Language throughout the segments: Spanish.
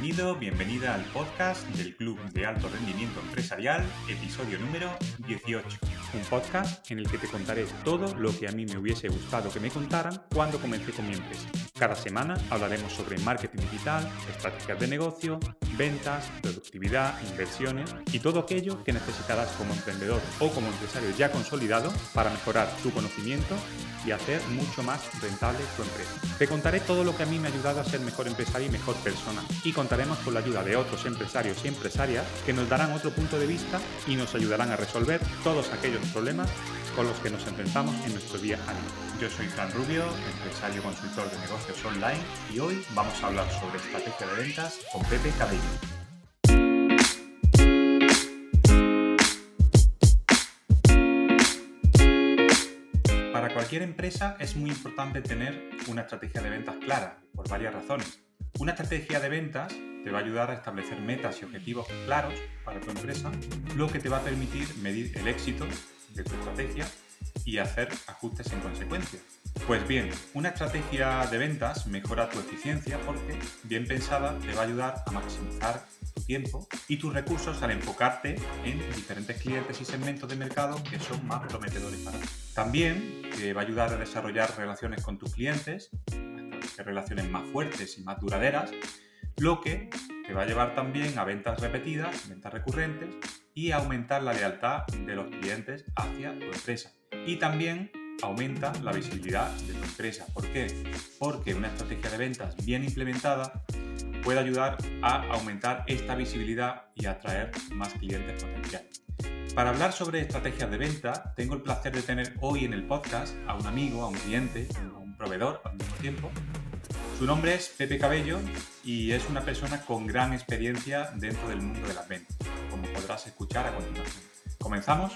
Bienvenido, bienvenida al podcast del Club de Alto Rendimiento Empresarial, episodio número 18. Un podcast en el que te contaré todo lo que a mí me hubiese gustado que me contaran cuando comencé con mi empresa. Cada semana hablaremos sobre marketing digital, estrategias de negocio, ventas, productividad, inversiones y todo aquello que necesitarás como emprendedor o como empresario ya consolidado para mejorar tu conocimiento y hacer mucho más rentable tu empresa. Te contaré todo lo que a mí me ha ayudado a ser mejor empresario y mejor persona y contaremos con la ayuda de otros empresarios y empresarias que nos darán otro punto de vista y nos ayudarán a resolver todos aquellos problemas con los que nos enfrentamos en nuestro día a. Yo soy Fran Rubio, empresario consultor de negocios online y hoy vamos a hablar sobre estrategia de ventas con Pepe Cabello. Para cualquier empresa es muy importante tener una estrategia de ventas clara, por varias razones. Una estrategia de ventas te va a ayudar a establecer metas y objetivos claros para tu empresa, lo que te va a permitir medir el éxito de tu estrategia y hacer ajustes en consecuencia. Pues bien, una estrategia de ventas mejora tu eficiencia porque, bien pensada, te va a ayudar a maximizar tu tiempo y tus recursos al enfocarte en diferentes clientes y segmentos de mercado que son más prometedores para ti. También te va a ayudar a desarrollar relaciones con tus clientes, establecer relaciones más fuertes y más duraderas, lo que te va a llevar también a ventas repetidas, ventas recurrentes y a aumentar la lealtad de los clientes hacia tu empresa. Y también aumenta la visibilidad de tu empresa. ¿Por qué? Porque una estrategia de ventas bien implementada puede ayudar a aumentar esta visibilidad y atraer más clientes potenciales. Para hablar sobre estrategias de venta, tengo el placer de tener hoy en el podcast a un amigo, a un cliente, a un proveedor al mismo tiempo. Su nombre es Pepe Cabello y es una persona con gran experiencia dentro del mundo de las ventas, como podrás escuchar a continuación. ¿Comenzamos?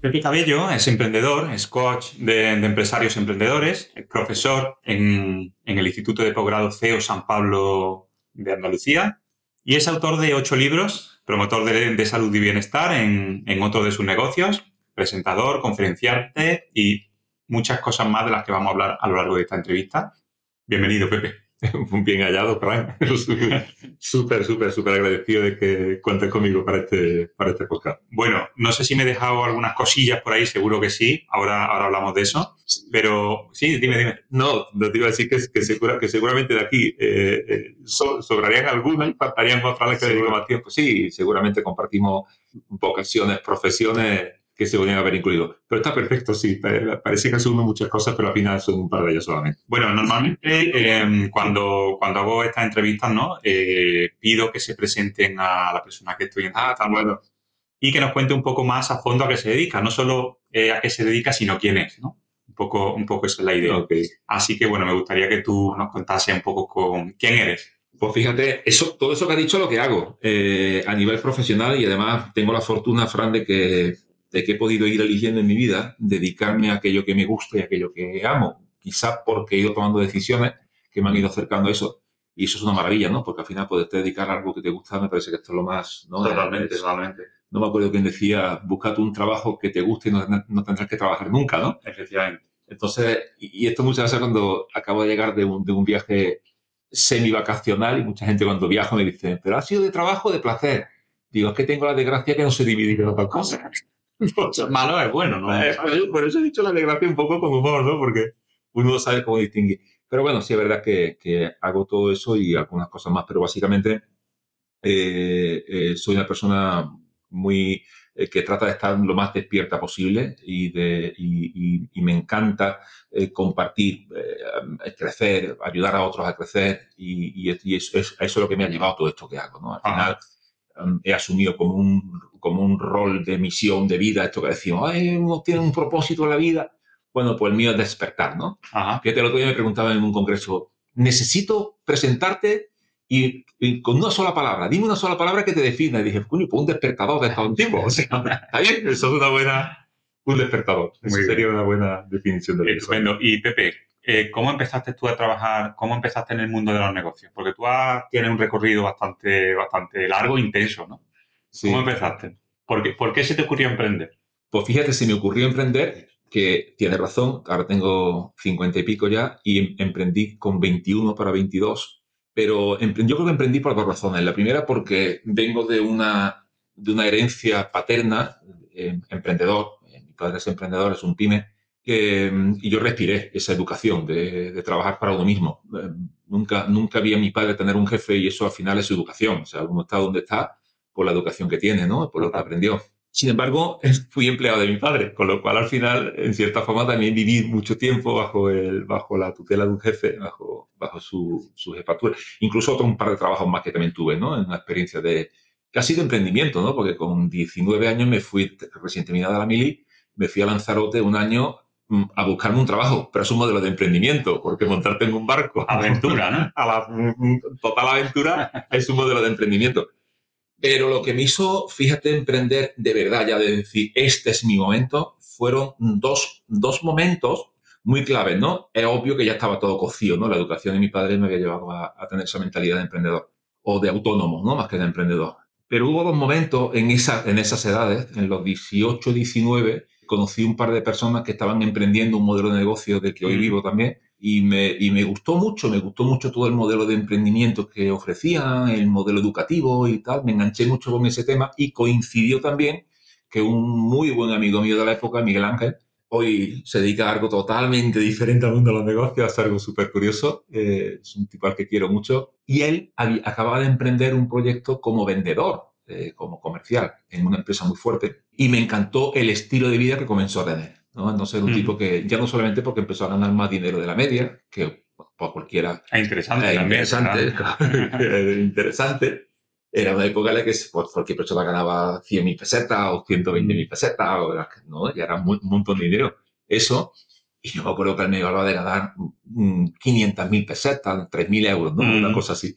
Pepe Cabello es emprendedor, es coach de, empresarios emprendedores, es profesor en, el Instituto de Posgrado CEO San Pablo de Andalucía y es autor de ocho libros, promotor de, salud y bienestar en, en otro de sus negocios, presentador, conferenciante y muchas cosas más de las que vamos a hablar a lo largo de esta entrevista. Bienvenido, Pepe. bien hallado, Frank. súper, súper, súper agradecido de que cuentes conmigo para este, para este podcast. Bueno, no sé si me he dejado algunas cosillas por ahí, seguro que sí. Ahora, ahora hablamos de eso. Pero sí, dime, dime. No, no te iba a decir que, que, segura, que seguramente de aquí eh, eh, sobrarían algunas y faltarían otras que dedico más tiempo. Sí, seguramente compartimos vocaciones, profesiones que se podrían haber incluido. Pero está perfecto, sí. Parece que asume muchas cosas, pero al final son un par de ellas solamente. Bueno, normalmente em, cuando, cuando hago estas entrevistas, ¿no? Eh, pido que se presenten a la persona que estoy en Ah, está bueno. Y que nos cuente un poco más a fondo a qué se dedica. No solo eh, a qué se dedica, sino quién es, ¿no? Un poco, un poco esa es la idea. Así que, bueno, me gustaría que tú nos contases un poco con quién eres. Pues fíjate, eso, todo eso que ha dicho es lo que hago eh, a nivel profesional y además tengo la fortuna, Fran, de que de que he podido ir eligiendo en mi vida, dedicarme a aquello que me gusta y a aquello que amo. Quizás porque he ido tomando decisiones que me han ido acercando a eso. Y eso es una maravilla, ¿no? Porque al final poderte dedicar a algo que te gusta, me parece que esto es lo más, ¿no? Totalmente, totalmente. No me acuerdo quién decía, búscate un trabajo que te guste y no, tendrás que trabajar nunca, ¿no? Efectivamente. Entonces, y, esto muchas veces cuando acabo de llegar de un, de un viaje semi-vacacional y mucha gente cuando viajo me dice, pero ha sido de trabajo o de placer. Digo, es que tengo la desgracia que no sé dividir en otras cosas. malo es bueno, ¿no? Eh, por eso he dicho la alegración un poco con humor, ¿no? Porque uno no sabe cómo distinguir. Pero bueno, sí es verdad que, que hago todo eso y algunas cosas más, pero básicamente eh, eh, soy una persona muy que trata de estar lo más despierta posible y, de, y, y, me encanta compartir, crecer, ayudar a otros a crecer y, y eso, es, eso, es, lo que me ha llevado todo esto que hago. ¿no? Al final he asumido como un como un rol de misión de vida, esto que decimos, uno tiene un propósito en la vida. Bueno, pues el mío es despertar, ¿no? Ajá. Fíjate, el otro día me preguntaban en un congreso, necesito presentarte y, con una sola palabra, dime una sola palabra que te defina. Y dije, coño, pues un despertador de todo un tipo. O sea, ¿está bien? Eso es una buena, un despertador. Eso sería una buena definición de eso. Y Pepe, eh, ¿cómo empezaste tú a trabajar, cómo empezaste en el mundo de los negocios? Porque tú tienes un recorrido bastante, bastante largo e intenso, ¿no? ¿Cómo empezaste? ¿Por qué, ¿Por qué se te ocurrió emprender? Pues fíjate, se me ocurrió emprender, que tiene razón, ahora tengo 50 y pico ya, y em, emprendí con 21 para 22. Pero yo creo que emprendí por dos razones. La primera porque vengo de una, de una herencia paterna, eh, emprendedor, mi padre es emprendedor, es un pyme, y yo respiré esa educación de, trabajar para uno mismo. Eh, nunca, nunca vi a mi padre tener un jefe y eso al final es su educación. O sea, uno está donde está por la educación que tiene, ¿no? Por lo que aprendió. Sin embargo, fui empleado de mi padre, con lo cual al final, en cierta forma, también viví mucho tiempo bajo, el, bajo la tutela de un jefe, bajo, bajo su, su jefatura. Incluso otro un par de trabajos más que también tuve, ¿no? En una experiencia de casi de emprendimiento, ¿no? Porque con 19 años me fui, recién terminada la mili, me fui a Lanzarote un año a buscarme un trabajo, pero es un modelo de emprendimiento, porque montarte en un barco. Aventura, ¿no? A la mm, total aventura es un modelo de emprendimiento. Pero lo que me hizo, fíjate, emprender de verdad, ya de decir, este es mi momento, fueron dos, dos momentos muy claves, ¿no? Es obvio que ya estaba todo cocido, ¿no? La educación de mi padre me había llevado a, tener esa mentalidad de emprendedor o de autónomo, ¿no? Más que de emprendedor. Pero hubo dos momentos en, esa, en esas edades, en los 18, 19, conocí un par de personas que estaban emprendiendo un modelo de negocio del que hoy vivo también y me, y me gustó mucho, me gustó mucho todo el modelo de emprendimiento que ofrecían, el modelo educativo y tal, me enganché mucho con ese tema y coincidió también que un muy buen amigo mío de la época, Miguel Ángel, hoy se dedica a algo totalmente diferente al mundo de los negocios, a algo súper curioso, eh, es un tipo al que quiero mucho, y él acababa de emprender un proyecto como vendedor, eh, como comercial, en una empresa muy fuerte, y me encantó el estilo de vida que comenzó a tener ¿no? Ser un tipo que, ya no solamente porque empezó a ganar más dinero de la media, que por cualquiera... Ah, interesante Interesante, interesante. Era una época en la que pues, cualquier persona ganaba 100.000 pesetas o 120.000 pesetas, o, ¿no? Ya era un, montón de dinero. Eso, y yo me acuerdo que él me iba de ganar 500.000 mm, pesetas, 3.000 euros, ¿no? Una cosa así.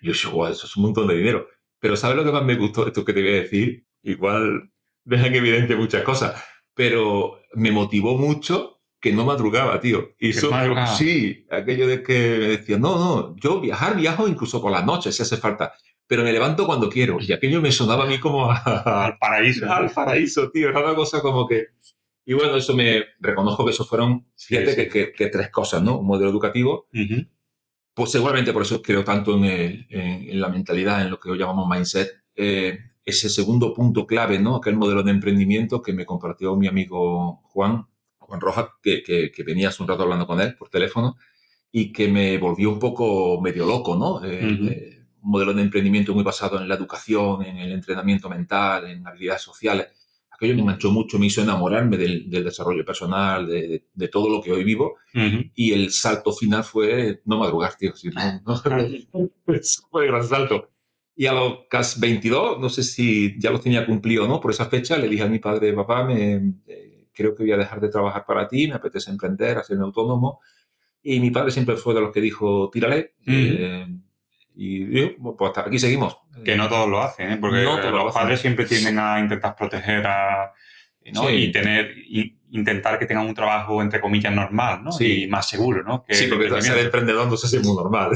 Y yo wow, eso es un montón de dinero. Pero ¿sabes lo que más me gustó? Esto que te voy a decir, igual deja en evidencia muchas cosas pero me motivó mucho que no madrugaba, tío. Y eso, sí, aquello de que me decía, no, no, yo viajar, viajo incluso por las noches si hace falta, pero me levanto cuando quiero. Y aquello me sonaba a mí como al paraíso. Al paraíso, tío. Era una cosa como que... Y bueno, eso me reconozco que eso fueron, fíjate Que, que, tres cosas, ¿no? Un modelo educativo. Pues seguramente por eso creo tanto en, el, en, la mentalidad, en lo que hoy llamamos mindset. Eh, ese segundo punto clave, ¿no? Aquel modelo de emprendimiento que me compartió mi amigo Juan, Juan Rojas, que, que, venía hace un rato hablando con él por teléfono y que me volvió un poco medio loco, ¿no? Eh, eh, un modelo de emprendimiento muy basado en la educación, en el entrenamiento mental, en habilidades sociales. Aquello me enganchó mucho, me hizo enamorarme del, desarrollo personal, de, de, todo lo que hoy vivo. Y el salto final fue no madrugar, tío. no, fue el gran salto. Y a los casi 22, no sé si ya lo tenía cumplido o no, por esa fecha le dije a mi padre, papá, me, eh, creo que voy a dejar de trabajar para ti, me apetece emprender, hacerme autónomo. Y mi padre siempre fue de los que dijo, tírale. Eh, y yo, pues hasta aquí seguimos. Que no todos lo hacen, ¿eh? porque los padres siempre tienden a intentar proteger a... ¿no? y tener intentar que tengan un trabajo entre comillas normal ¿no? Sí. y más seguro ¿no? Que sí porque ser emprendedor no es muy normal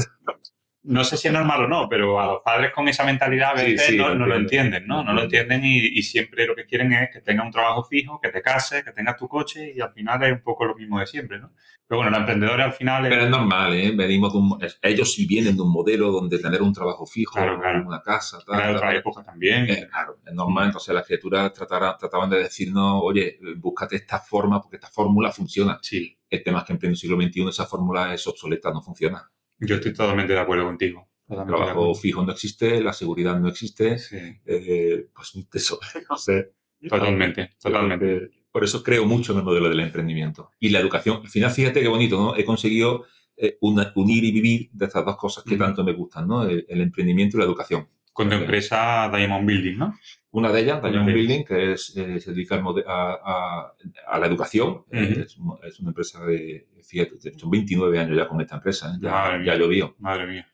no sé si es normal o no, pero a los padres con esa mentalidad a veces no, lo entienden, ¿no? No lo entienden y, siempre lo que quieren es que tengas un trabajo fijo, que te cases, que tengas tu coche y al final es un poco lo mismo de siempre, ¿no? Pero bueno, los emprendedores al final... Pero es normal, ¿eh? Venimos de un, ellos sí vienen de un modelo donde tener un trabajo fijo, una casa, tal. En otra época también. Eh, claro, es normal. Entonces las criaturas trataban, trataban de decirnos, oye, búscate esta forma porque esta fórmula funciona. Sí. El tema es que en pleno siglo XXI esa fórmula es obsoleta, no funciona. Yo estoy totalmente de acuerdo contigo. El trabajo fijo no existe, la seguridad no existe. Eh, pues eso, no sé. Totalmente, totalmente. Por eso creo mucho en el modelo del emprendimiento. Y la educación, al final, fíjate qué bonito, ¿no? He conseguido eh, unir y vivir de estas dos cosas que tanto me gustan, ¿no? El, emprendimiento y la educación. Con tu empresa Diamond Building, ¿no? Una de ellas, Diamond Building, que es, eh, se dedica a, a, la educación. es, es, una empresa de, fíjate, son 29 años ya con esta empresa, ¿eh? ya, ya llovió. Madre mía.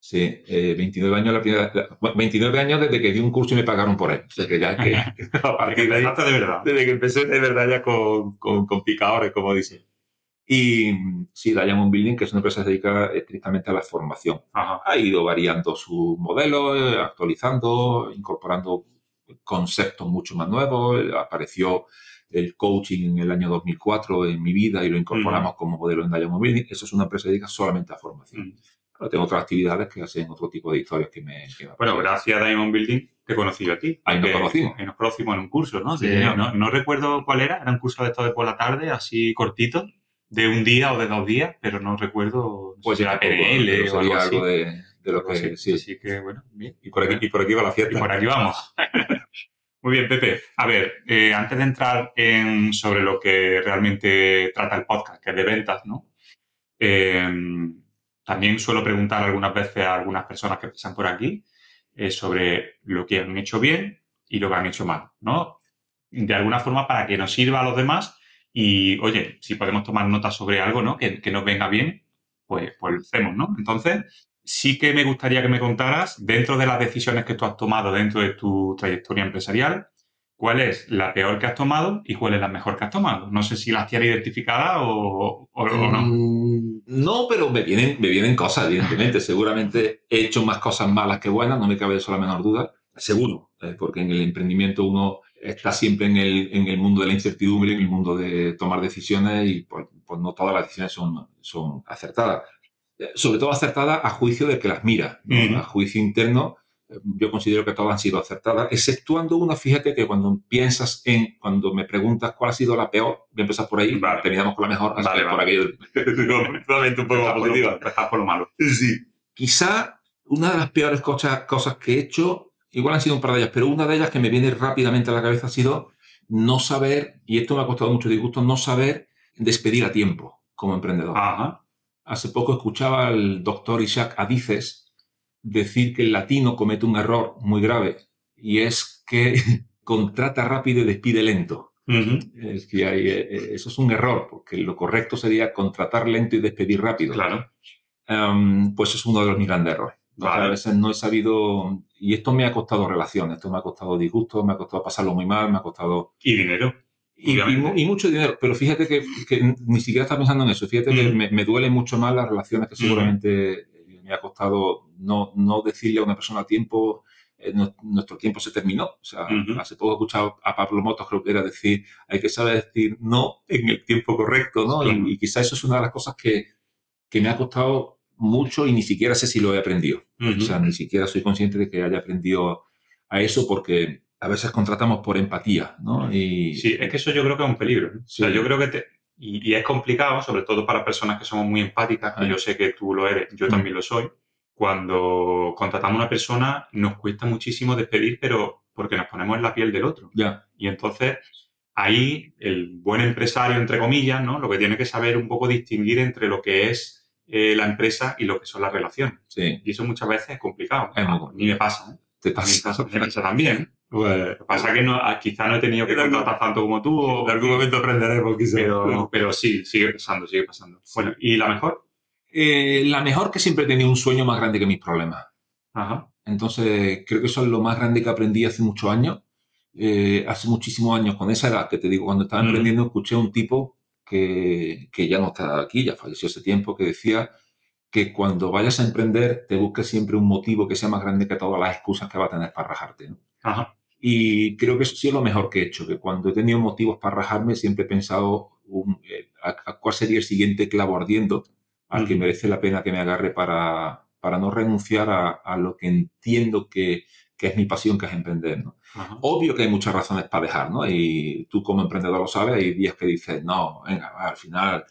Sí, 29 eh, años la primera, 29 años desde que di un curso y me pagaron por él. O que ya que, de verdad. Desde que empecé de verdad ya con, con, con picadores, como dicen. Y sí, Diamond Building, que es una empresa que se dedica estrictamente a la formación. Ha ido variando su modelo, actualizando, incorporando conceptos mucho más nuevos, apareció el coaching en el año 2004 en mi vida y lo incorporamos como modelo en Diamond Building. Eso es una empresa dedicada solamente a formación. Pero tengo otras actividades que hacen otro tipo de historias que me... bueno, gracias a Diamond Building te he conocido a ti. Ahí nos conocimos. nos conocimos en un curso, ¿no? ¿no? ¿no? recuerdo cuál era, era un curso de esto de por la tarde, así cortito, de un día o de dos días, pero no recuerdo pues si era PNL o algo, de, de, lo que... Sí. Así que, bueno, bien. Y por aquí, y por aquí va la fiesta. Y por aquí vamos. Muy bien, Pepe. A ver, eh, antes de entrar en sobre lo que realmente trata el podcast, que es de ventas, ¿no? Eh, también suelo preguntar algunas veces a algunas personas que pasan por aquí eh, sobre lo que han hecho bien y lo que han hecho mal, ¿no? De alguna forma para que nos sirva a los demás y, oye, si podemos tomar notas sobre algo, ¿no? Que, nos venga bien, pues, pues lo hacemos, ¿no? Entonces, sí que me gustaría que me contaras, dentro de las decisiones que tú has tomado dentro de tu trayectoria empresarial, cuál es la peor que has tomado y cuál es la mejor que has tomado. No sé si las tienes identificadas o, no. Mm, no, pero me vienen, me vienen cosas, evidentemente. Seguramente he hecho más cosas malas que buenas, no me cabe eso la menor duda. Seguro, eh, porque en el emprendimiento uno está siempre en el, en el mundo de la incertidumbre, en el mundo de tomar decisiones y pues, pues no todas las decisiones son, son acertadas. Eh, sobre todo acertadas a juicio del que las mira, a juicio interno yo considero que todas han sido acertadas, exceptuando una, fíjate que cuando piensas en, cuando me preguntas cuál ha sido la peor, voy a empezar por ahí, terminamos con la mejor, vale, por aquí. un poco positiva. por lo malo. Sí. Quizá una de las peores cosas, cosas que he hecho, igual han sido un par de ellas, pero una de ellas que me viene rápidamente a la cabeza ha sido no saber, y esto me ha costado mucho disgusto, no saber despedir a tiempo como emprendedor. Ajá. Hace poco escuchaba al doctor Isaac Adices, decir que el latino comete un error muy grave y es que contrata rápido y despide lento. Es que hay, eh, eh, eso es un error, porque lo correcto sería contratar lento y despedir rápido. Claro. pues es uno de los mis grandes errores. A veces no he sabido, y esto me ha costado relaciones, esto me ha costado disgusto, me ha costado pasarlo muy mal, me ha costado... Y dinero. Y, y, mucho dinero, pero fíjate que, que, ni siquiera está pensando en eso, fíjate que me, me duele mucho más las relaciones que seguramente me ha costado no, no decirle a una persona a tiempo, eh, nuestro tiempo se terminó. O sea, hace poco he escuchado a Pablo Motos, creo que era decir, hay que saber decir no en el tiempo correcto, ¿no? Y, y, quizá eso es una de las cosas que, que, me ha costado mucho y ni siquiera sé si lo he aprendido. O sea, ni siquiera soy consciente de que haya aprendido a eso porque a veces contratamos por empatía, ¿no? Y... Sí, es que eso yo creo que es un peligro. O sea, yo creo que te, y, es complicado, sobre todo para personas que somos muy empáticas, que yo sé que tú lo eres, yo mm. también lo soy. Cuando contratamos a una persona, nos cuesta muchísimo despedir, pero porque nos ponemos en la piel del otro. Ya. Y entonces, ahí el buen empresario, entre comillas, ¿no? Lo que tiene que saber un poco distinguir entre lo que es eh, la empresa y lo que son las relaciones. Sí. Y eso muchas veces es complicado. Es A mí me pasa, ¿eh? Te pasa. Me pasa también. Pues, pasa que no, ah, quizá no he tenido que contratar tanto como tú. En algún momento aprenderemos, quizá. Pero, pero sí, sigue pasando, sigue pasando. Bueno, ¿y la mejor? Eh, la mejor que siempre he tenido un sueño más grande que mis problemas. Ajá. Entonces, creo que eso es lo más grande que aprendí hace muchos años. Eh, hace muchísimos años, con esa edad que te digo, cuando estaba emprendiendo, escuché a un tipo que, que ya no está aquí, ya falleció hace tiempo, que decía que cuando vayas a emprender te busques siempre un motivo que sea más grande que todas las excusas que va a tener para rajarte. ¿no? Ajá. Y creo que eso sí es lo mejor que he hecho, que cuando he tenido motivos para rajarme siempre he pensado eh, a, cuál sería el siguiente clavo ardiendo al que merece la pena que me agarre para, para no renunciar a, a lo que entiendo que, que, es mi pasión, que es emprender. ¿no? Obvio que hay muchas razones para dejar, ¿no? Y tú como emprendedor lo sabes, hay días que dices, no, venga, al final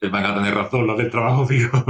van a tener razón los del trabajo fijo.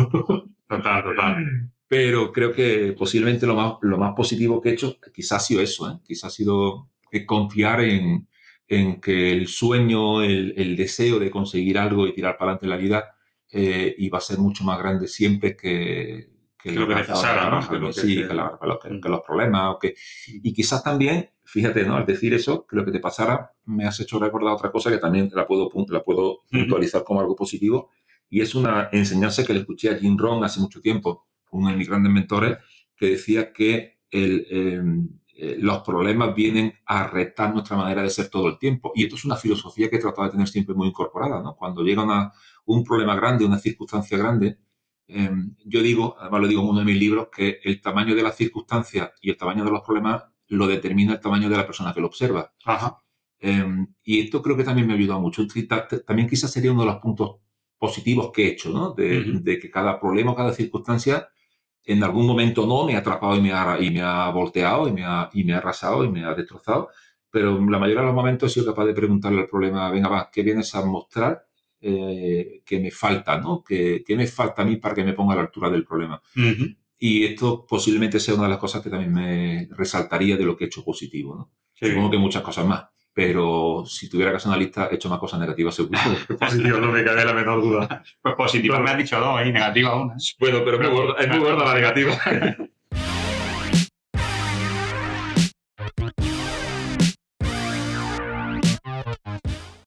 total, total. Pero creo que posiblemente lo más, lo más positivo que he hecho quizás ha sido eso, ¿eh? quizás ha sido confiar en, en que el sueño, el, el, deseo de conseguir algo y tirar para adelante la vida eh, iba a ser mucho más grande siempre que, que, lo que ¿no? sí, que, que, los problemas. O que, y quizás también, fíjate, ¿no? Al decir eso, que lo que te pasara me has hecho recordar otra cosa que también la puedo, la puedo puntualizar como algo positivo, y es una enseñanza que le escuché a Jim Rohn hace mucho tiempo, uno de mis grandes mentores, que decía que el, em, eh, los problemas vienen a retar nuestra manera de ser todo el tiempo. Y esto es una filosofía que he tratado de tener siempre muy incorporada. ¿no? Cuando llega una, un problema grande, una circunstancia grande, em, yo digo, además lo digo en uno de mis libros, que el tamaño de las circunstancias y el tamaño de los problemas lo determina el tamaño de la persona que lo observa. Em, y esto creo que también me ha ayudado mucho. También quizás sería uno de los puntos positivos que he hecho, ¿no? De, que cada problema, cada circunstancia, en algún momento no me ha atrapado y me ha, y me ha volteado y me ha, y me ha arrasado y me ha destrozado, pero en la mayoría de los momentos he sido capaz de preguntarle al problema, venga, va, ¿qué vienes a mostrar eh, que me falta, ¿no? ¿Qué, me falta a mí para que me ponga a la altura del problema? Y esto posiblemente sea una de las cosas que también me resaltaría de lo que he hecho positivo, ¿no? Supongo que muchas cosas más pero si tuviera que hacer una lista, he hecho más cosas negativas seguro. positivo, no me cabe la menor duda. Pues positivo me has dicho dos y negativa una. Bueno, pero es muy gorda la negativa.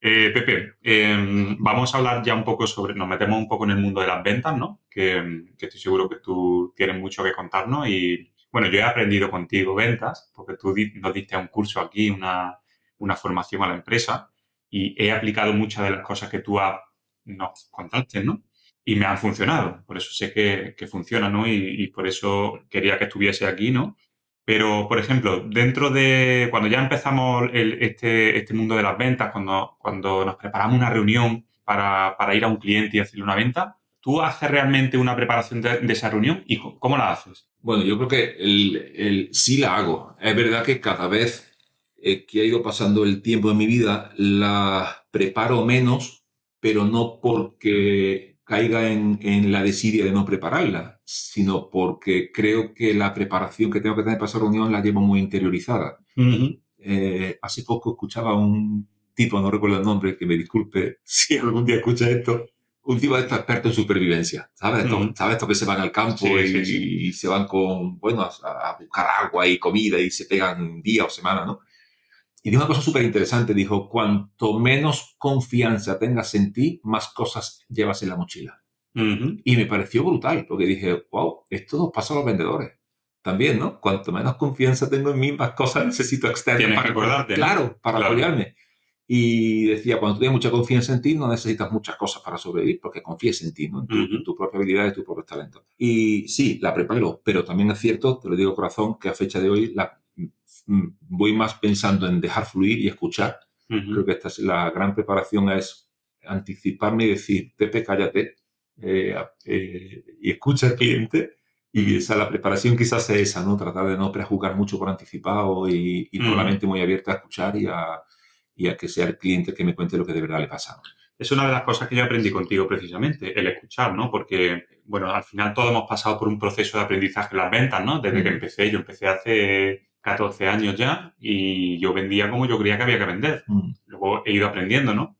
Eh, Pepe, em, vamos a hablar ya un poco sobre, nos metemos un poco en el mundo de las ventas, ¿no? Que, que, estoy seguro que tú tienes mucho que contarnos y, bueno, yo he aprendido contigo ventas, porque tú nos diste un curso aquí, una, una formación a la empresa y he aplicado muchas de las cosas que tú nos contaste, ¿no? Y me han funcionado, por eso sé que, que funciona, ¿no? Y, por eso quería que estuviese aquí, ¿no? Pero, por ejemplo, dentro de cuando ya empezamos este, este mundo de las ventas, cuando, cuando nos preparamos una reunión para, para ir a un cliente y hacerle una venta, ¿tú haces realmente una preparación de, esa reunión y cómo, la haces? Bueno, yo creo que el, el, sí la hago. Es verdad que cada vez eh, que ha ido pasando el tiempo en mi vida, la preparo menos, pero no porque caiga en, en, la desidia de no prepararla, sino porque creo que la preparación que tengo que tener para esa reunión la llevo muy interiorizada. Eh, hace poco escuchaba a un tipo, no recuerdo el nombre, que me disculpe si algún día escucha esto, un tipo de experto en supervivencia, ¿sabes? Estos, que se van al campo y, se van con, bueno, a, a, buscar agua y comida y se pegan día o semana, ¿no? Y dijo una cosa súper interesante, dijo, cuanto menos confianza tengas en ti, más cosas llevas en la mochila. Y me pareció brutal, porque dije, wow, esto nos pasa a los vendedores. También, ¿no? Cuanto menos confianza tengo en mí, más cosas necesito externas para acordarte. Claro, para apoyarme. Y decía, cuando tienes mucha confianza en ti, no necesitas muchas cosas para sobrevivir, porque confíes en ti, ¿no? en, tu, propia habilidad y tu propio talento. Y sí, la preparo, pero también es cierto, te lo digo corazón, que a fecha de hoy la Mm, voy más pensando en dejar fluir y escuchar. Creo que esta es la gran preparación es anticiparme y decir, Pepe, cállate eh, eh, y escucha al cliente. Y esa, la preparación quizás es esa, ¿no? Tratar de no prejuzgar mucho por anticipado y, y con la mente muy abierta a escuchar y a, y a, que sea el cliente que me cuente lo que de verdad le pasa. Es una de las cosas que yo aprendí contigo precisamente, el escuchar, ¿no? Porque, bueno, al final todos hemos pasado por un proceso de aprendizaje en las ventas, ¿no? Desde que empecé, yo empecé hace 14 años ya y yo vendía como yo creía que había que vender. Mm. Luego he ido aprendiendo, ¿no?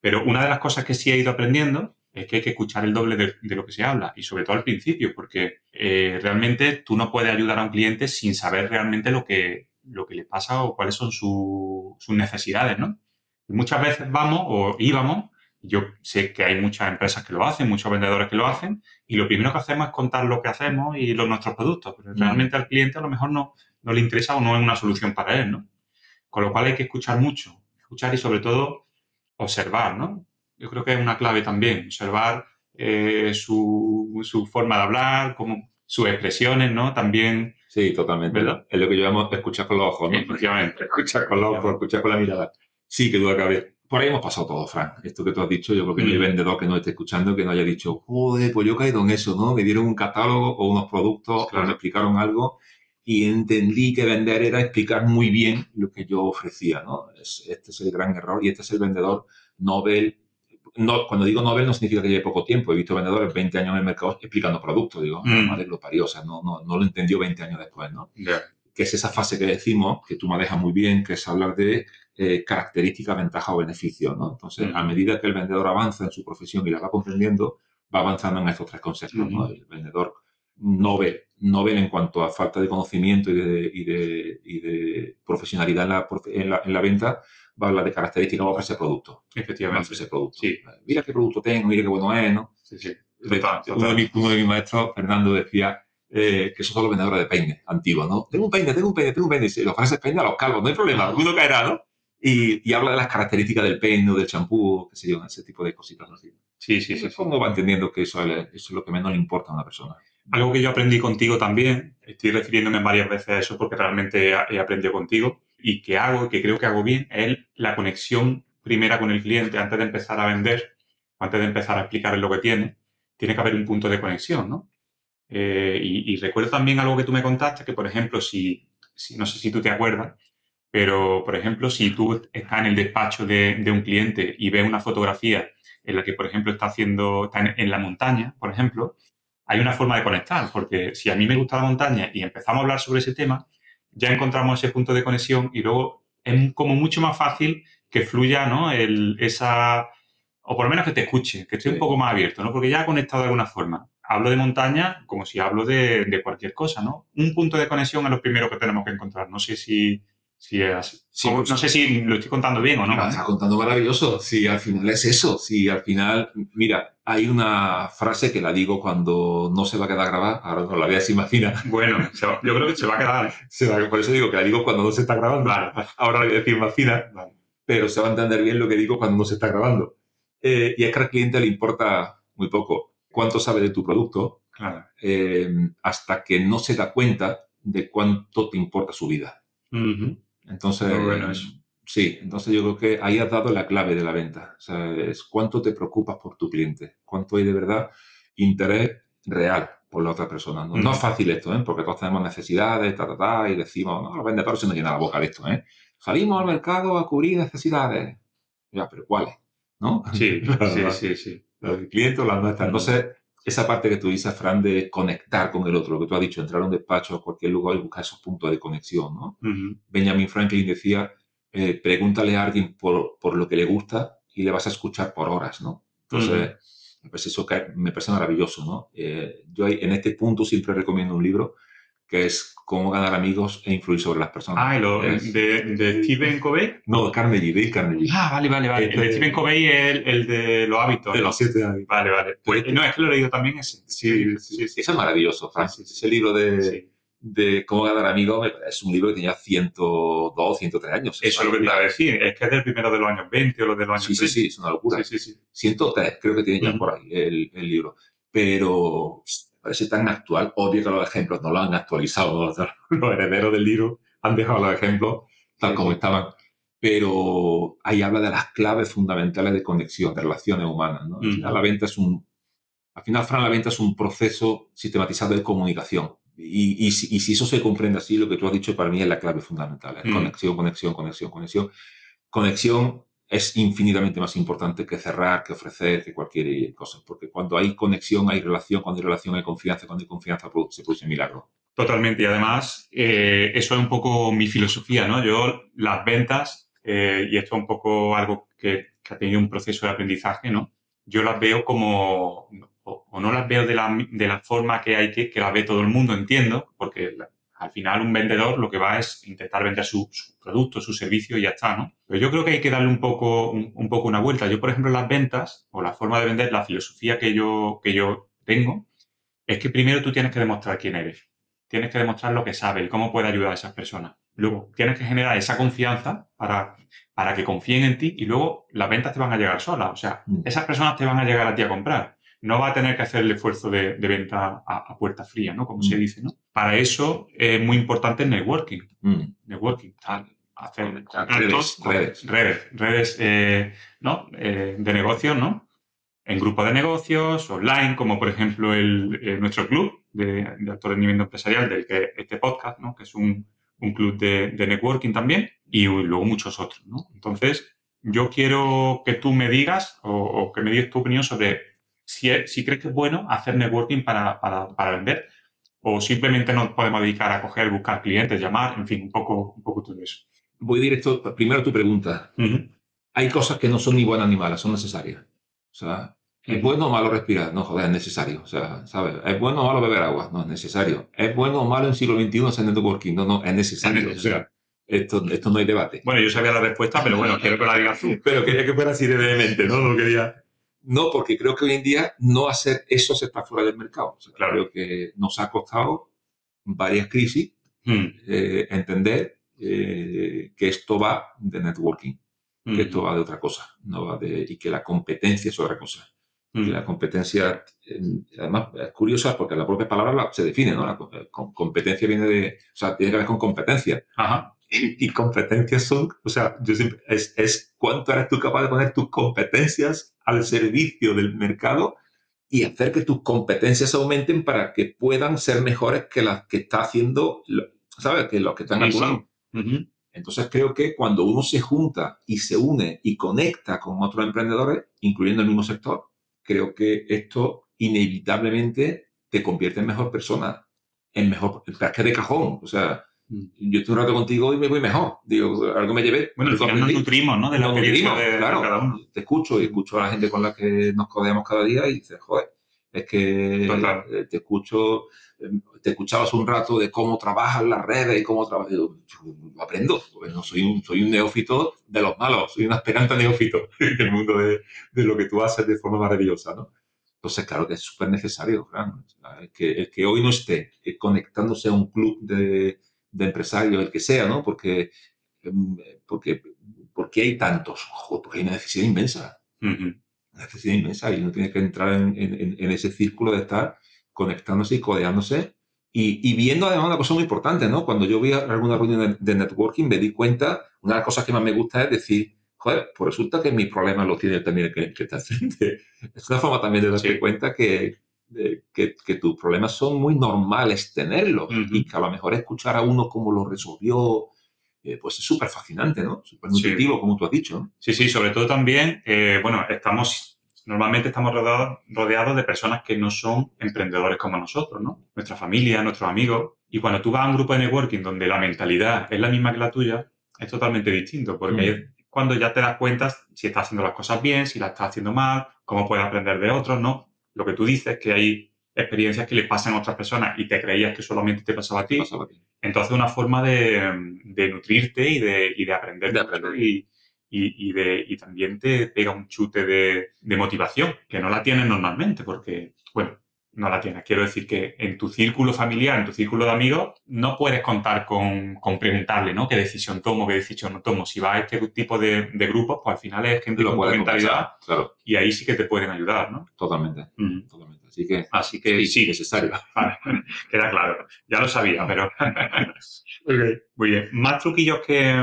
Pero una de las cosas que sí he ido aprendiendo es que hay que escuchar el doble de, lo que se habla y sobre todo al principio, porque eh, realmente tú no puedes ayudar a un cliente sin saber realmente lo que, lo que le pasa o cuáles son sus necesidades, ¿no? Y muchas veces vamos o íbamos, yo sé que hay muchas empresas que lo hacen, muchos vendedores que lo hacen, y lo primero que hacemos es contar lo que hacemos y los, nuestros productos, pero mm. realmente al cliente a lo mejor no, no le interesa o no es una solución para él, ¿no? Con lo cual hay que escuchar mucho, escuchar y sobre todo observar, ¿no? Yo creo que es una clave también, observar eh, su, su, forma de hablar, como sus expresiones, ¿no? También. Sí, totalmente. ¿verdad? Es lo que llamamos escuchar con los ojos, ¿no? Efectivamente. escuchar con los ojos, escuchar con la mirada. Sí, que duda cabe. Por ahí hemos pasado todo, Fran. Esto que tú has dicho, yo creo que no hay mm. vendedor que no esté escuchando que no haya dicho, joder, pues yo he caído en eso, ¿no? Me dieron un catálogo o unos productos, o me explicaron algo y entendí que vender era explicar muy bien lo que yo ofrecía, ¿no? este es el gran error y este es el vendedor Nobel. No, cuando digo Nobel no significa que lleve poco tiempo. He visto vendedores 20 años en el mercado explicando productos. Digo, mm. madre lo parió. O sea, no, no, no, lo entendió 20 años después, ¿no? Que es esa fase que decimos, que tú manejas muy bien, que es hablar de eh, características, ventaja o beneficio, ¿no? Entonces, mm. a medida que el vendedor avanza en su profesión y la va comprendiendo, va avanzando en estos tres conceptos, ¿no? Mm. El vendedor Nobel Nobel en cuanto a falta de conocimiento y de, y de, y de profesionalidad en la, en, la, en la, venta, va a hablar de características de ese producto. Efectivamente. ese producto. Sí. Mira qué producto tengo, mira qué bueno es, ¿no? Sí, sí. Uno, de mis, uno, de mis, maestros, Fernando, decía eh, que son los vendedores de peine antiguos, ¿no? Tengo un peine, tengo un peine, tengo un peine. Y si le ofreces peine a los calvos, no hay problema, uno caerá, ¿no? Y, y, habla de las características del peine o del champú, qué sé yo, ese tipo de cositas así. Sí, sí, sí. ¿Cómo va entendiendo que eso es, eso es lo que menos le importa a una persona? Algo que yo aprendí contigo también, estoy refiriéndome varias veces a eso porque realmente he aprendido contigo y que hago, que creo que hago bien, es la conexión primera con el cliente antes de empezar a vender, antes de empezar a explicarle lo que tiene, tiene que haber un punto de conexión, ¿no? Eh, y, recuerdo también algo que tú me contaste, que por ejemplo, si, no sé si tú te acuerdas, pero por ejemplo, si tú estás en el despacho de, un cliente y ves una fotografía en la que, por ejemplo, está haciendo, está en, la montaña, por ejemplo, hay una forma de conectar, porque si a mí me gusta la montaña y empezamos a hablar sobre ese tema, ya encontramos ese punto de conexión y luego es como mucho más fácil que fluya, ¿no? El, esa, o por lo menos que te escuche, que esté un poco más abierto, ¿no? Porque ya ha conectado de alguna forma. Hablo de montaña como si hablo de, cualquier cosa, ¿no? Un punto de conexión es lo primero que tenemos que encontrar. No sé si, si es así. Pues no sé si lo estoy contando bien o no. Lo estás contando maravilloso. Si al final es eso. Si al final, mira, hay una frase que la digo cuando no se va a quedar grabada. Ahora no la veas, imagina. Bueno, yo creo que se va a quedar. por eso digo que la digo cuando no se está grabando. Ahora la voy a decir fina. Pero se va a entender bien lo que digo cuando no se está grabando. Eh, y es que al cliente le importa muy poco cuánto sabe de tu producto eh, hasta que no se da cuenta de cuánto te importa su vida. Entonces, sí, entonces yo creo que ahí has dado la clave de la venta. O sea, es cuánto te preocupas por tu cliente, cuánto hay de verdad interés real por la otra persona. No, es fácil esto, ¿eh? porque todos tenemos necesidades, ta, ta, ta, y decimos, no, los vendedores se nos llena la boca de esto. ¿eh? Salimos al mercado a cubrir necesidades. Ya, pero ¿cuáles? ¿no? Sí, sí, sí, sí. Los clientes, las nuestras. Entonces, esa parte que tú dices, Fran, de conectar con el otro, lo que tú has dicho, entrar a un despacho a cualquier lugar y buscar esos puntos de conexión, ¿no? Benjamin Franklin decía, eh, pregúntale a alguien por, por, lo que le gusta y le vas a escuchar por horas, ¿no? Entonces, me parece eso que me parece maravilloso, ¿no? Eh, yo en este punto siempre recomiendo un libro que es Cómo ganar amigos e influir sobre las personas. Ah, lo, de, de, Stephen Covey? No, Carnegie, Dale Carnegie. Ah, vale, vale, vale. el de Stephen Covey es el, de los hábitos. De los siete hábitos. Vale, vale. Pues, no, es que lo he leído también ese. Sí, sí, sí. Ese es maravilloso, Francis. Ese libro de, de Cómo ganar amigos es un libro que tenía 102, 103 años. Eso es lo que iba a decir. Es que es del primero de los años 20 o los de los años Sí, sí, sí, es una locura. Sí, sí, sí. 103 creo que tiene ya por ahí el, el libro. Pero parece tan actual. Obvio que los ejemplos no lo han actualizado, los, herederos del libro han dejado los ejemplos tal como estaban. Pero ahí habla de las claves fundamentales de conexión, de relaciones humanas. ¿no? Al final, la venta es un, al final, Fran, la venta es un proceso sistematizado de comunicación. Y, y, si, y, si, eso se comprende así, lo que tú has dicho para mí es la clave fundamental. Es conexión, conexión, conexión, conexión. Conexión es infinitamente más importante que cerrar, que ofrecer, que cualquier cosa. Porque cuando hay conexión, hay relación, cuando hay relación, hay confianza, cuando hay confianza, se produce milagro. Totalmente. Y además, eh, eso es un poco mi filosofía, ¿no? Yo, las ventas, eh, y esto es un poco algo que, ha tenido un proceso de aprendizaje, ¿no? Yo las veo como, o, no las veo de la, de la, forma que hay que, que las ve todo el mundo, entiendo, porque al final un vendedor lo que va es intentar vender su, producto, su servicio y ya está, ¿no? Pero yo creo que hay que darle un poco, un, poco una vuelta. Yo, por ejemplo, las ventas o la forma de vender, la filosofía que yo, que yo tengo, es que primero tú tienes que demostrar quién eres. Tienes que demostrar lo que sabes y cómo puede ayudar a esas personas. Luego, tienes que generar esa confianza para, para que confíen en ti y luego las ventas te van a llegar solas. O sea, mm. esas personas te van a llegar a ti a comprar no va a tener que hacer el esfuerzo de, venta a, puerta fría, ¿no? Como se mm. dice, ¿no? Para eso es muy importante el networking. Mm. Networking, tal, hacer redes, redes, redes, redes eh, ¿no? Eh, de negocios, ¿no? En grupos de negocios, online, como por ejemplo el, eh, nuestro club de, de de nivel empresarial, del que este podcast, ¿no? Que es un, club de, networking también, y luego muchos otros, ¿no? Entonces, yo quiero que tú me digas o, o que me digas tu opinión sobre si, crees que es bueno hacer networking para, vender o simplemente nos podemos dedicar a coger, buscar clientes, llamar, en fin, un poco, un poco todo eso. Voy directo, primero a tu pregunta. Hay cosas que no son ni buenas ni malas, son necesarias. O sea, ¿es bueno o malo respirar? No, joder, es necesario. O sea, ¿sabes? ¿Es bueno o malo beber agua? No, es necesario. ¿Es bueno o malo en siglo XXI hacer networking? No, no, es necesario. O sea, esto, esto no hay debate. Bueno, yo sabía la respuesta, pero bueno, quiero que la digas tú. Pero quería que fuera así de vehemente, ¿no? No quería... No, porque creo que hoy en día no hacer eso se está fuera del mercado. claro. Creo que nos ha costado varias crisis hmm. eh, entender eh, que esto va de networking, que hmm. esto va de otra cosa, no va de, y que la competencia es otra cosa. Y mm. la competencia, además, es curiosa porque la propia palabra se define, ¿no? La competencia viene de, o sea, tiene que ver con competencia. Ajá. Y, competencias son, o sea, yo siempre, es, es cuánto eres tú capaz de poner tus competencias al servicio del mercado y hacer que tus competencias aumenten para que puedan ser mejores que las que está haciendo, ¿sabes? Que los que están sí, Entonces creo que cuando uno se junta y se une y conecta con otros emprendedores, incluyendo el mismo sector, creo que esto inevitablemente te convierte en mejor persona, en mejor, es que de cajón, o sea. Yo estoy un rato contigo y me voy mejor. Digo, algo me llevé. Bueno, al final nos nutrimos, ¿no? De la nutrimos, claro. Te escucho y escucho a la gente con la que nos codeamos cada día y dices, joder, es que eh, te escucho, em, te escuchabas un rato de cómo trabajan las redes y cómo trabajas. Yo aprendo, no soy un, soy un neófito de los malos, soy una esperanza neófito en el mundo de, de, lo que tú haces de forma maravillosa, ¿no? Entonces, claro que es súper necesario, el, que, el que hoy no esté eh, conectándose a un club de, de empresarios, el que sea, ¿no? Porque, em, porque, porque hay tantos, porque hay una necesidad inmensa necesidad inmensa y uno tiene que entrar en, en, ese círculo de estar conectándose y codeándose y, y, viendo además una cosa muy importante, ¿no? Cuando yo vi alguna reunión de, networking me di cuenta, una de las cosas que más me gusta es decir, joder, pues resulta que mis problemas los tiene también el que, está frente. Es una forma también de darse cuenta que, que, que, tus problemas son muy normales tenerlos y que a lo mejor escuchar a uno cómo lo resolvió, eh, pues es súper fascinante, ¿no? Súper nutritivo, como tú has dicho. Sí, sí, sobre todo también, eh, bueno, estamos, normalmente estamos rodeados, rodeados de personas que no son emprendedores como nosotros, ¿no? Nuestra familia, nuestros amigos. Y cuando tú vas a un grupo de networking donde la mentalidad es la misma que la tuya, es totalmente distinto, porque es mm. cuando ya te das cuenta si estás haciendo las cosas bien, si las estás haciendo mal, cómo puedes aprender de otros, ¿no? Lo que tú dices, que hay experiencias que le pasan a otras personas y te creías que solamente te pasaba a ti. Pasaba a ti. Entonces, una forma de, de nutrirte y de, y de aprender. De aprender. Y, y, de, y también te pega un chute de, de motivación, que no la tienes normalmente, porque, bueno, no la tienes. Quiero decir que en tu círculo familiar, en tu círculo de amigos, no puedes contar con, con preguntarle, ¿no? ¿Qué decisión tomo, qué decisión no tomo? Si vas a este tipo de, de grupos, pues al final es gente Lo con mentalidad. Claro. Y ahí sí que te pueden ayudar, ¿no? Totalmente. Totalmente. Así que, Así que sí, necesario. Vale. Queda claro. Ya lo sabía, pero. Muy bien. Más truquillos que,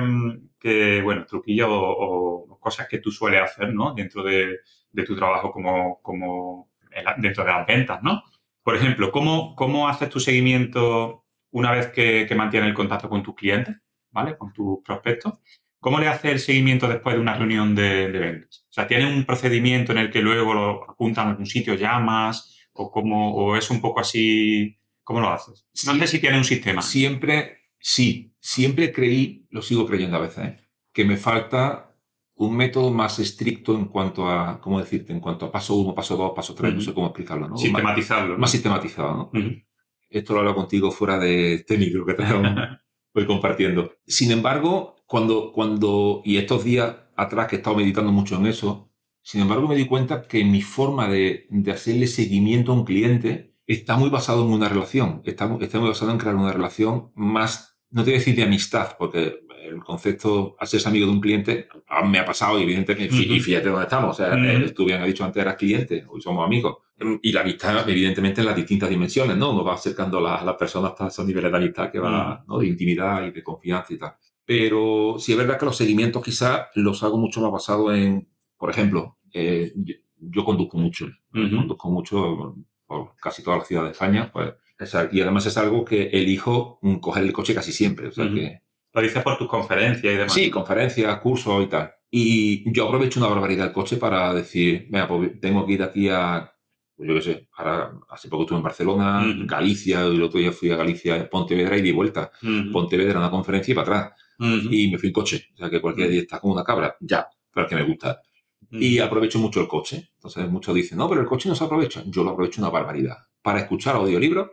que bueno, truquillos o, o, cosas que tú sueles hacer, ¿no? Dentro de, de tu trabajo como, como dentro de las ventas, ¿no? Por ejemplo, ¿cómo, cómo haces tu seguimiento una vez que, que mantienes el contacto con tus clientes, ¿vale? Con tus prospectos. ¿Cómo le haces el seguimiento después de una reunión de, ventas? O sea, ¿tiene un procedimiento en el que luego lo apuntan a algún sitio, llamas? ¿O, cómo, o es un poco así? ¿Cómo lo haces? No sé si tiene un sistema. Siempre, sí. Siempre creí, lo sigo creyendo a veces, ¿eh? que me falta un método más estricto en cuanto a, ¿cómo decirte? En cuanto a paso uno, paso dos, paso tres, no sé cómo explicarlo, ¿no? Sistematizarlo. Más, sistematizado, ¿no? Esto lo hablo contigo fuera de este micro que te voy compartiendo. Sin embargo, cuando, cuando, y estos días atrás que he estado meditando mucho en eso, sin embargo me di cuenta que mi forma de, de hacerle seguimiento a un cliente está muy basado en una relación, está, está muy basado en crear una relación más, no te voy a decir de amistad, porque el concepto ser amigo de un cliente me ha pasado y evidentemente, y fíjate dónde estamos, o sea, tú bien has dicho antes eras cliente, hoy somos amigos. Y la amistad, evidentemente, en las distintas dimensiones, ¿no? Nos va acercando a las personas hasta esos niveles de amistad que va, ¿no? De intimidad y de confianza y tal. Pero sí es verdad que los seguimientos quizás los hago mucho más basado en, por ejemplo, eh, yo, conduzco mucho, conduzco mucho por casi toda la ciudad de España, pues, y además es algo que elijo coger el coche casi siempre, o sea que lo dices por tus conferencias y demás. Sí, conferencias, cursos y tal. Y yo aprovecho una barbaridad el coche para decir, mira, pues tengo que ir aquí a, pues yo qué sé, ahora hace poco estuve en Barcelona, Galicia, y el otro día fui a Galicia, Pontevedra y di vuelta. Pontevedra, una conferencia y para atrás. Y me fui en coche. O sea, que cualquier día está como una cabra. Ya, pero es que me gusta. Y aprovecho mucho el coche. Entonces muchos dicen, no, pero el coche no se aprovecha. Yo lo aprovecho una barbaridad. Para escuchar audiolibros,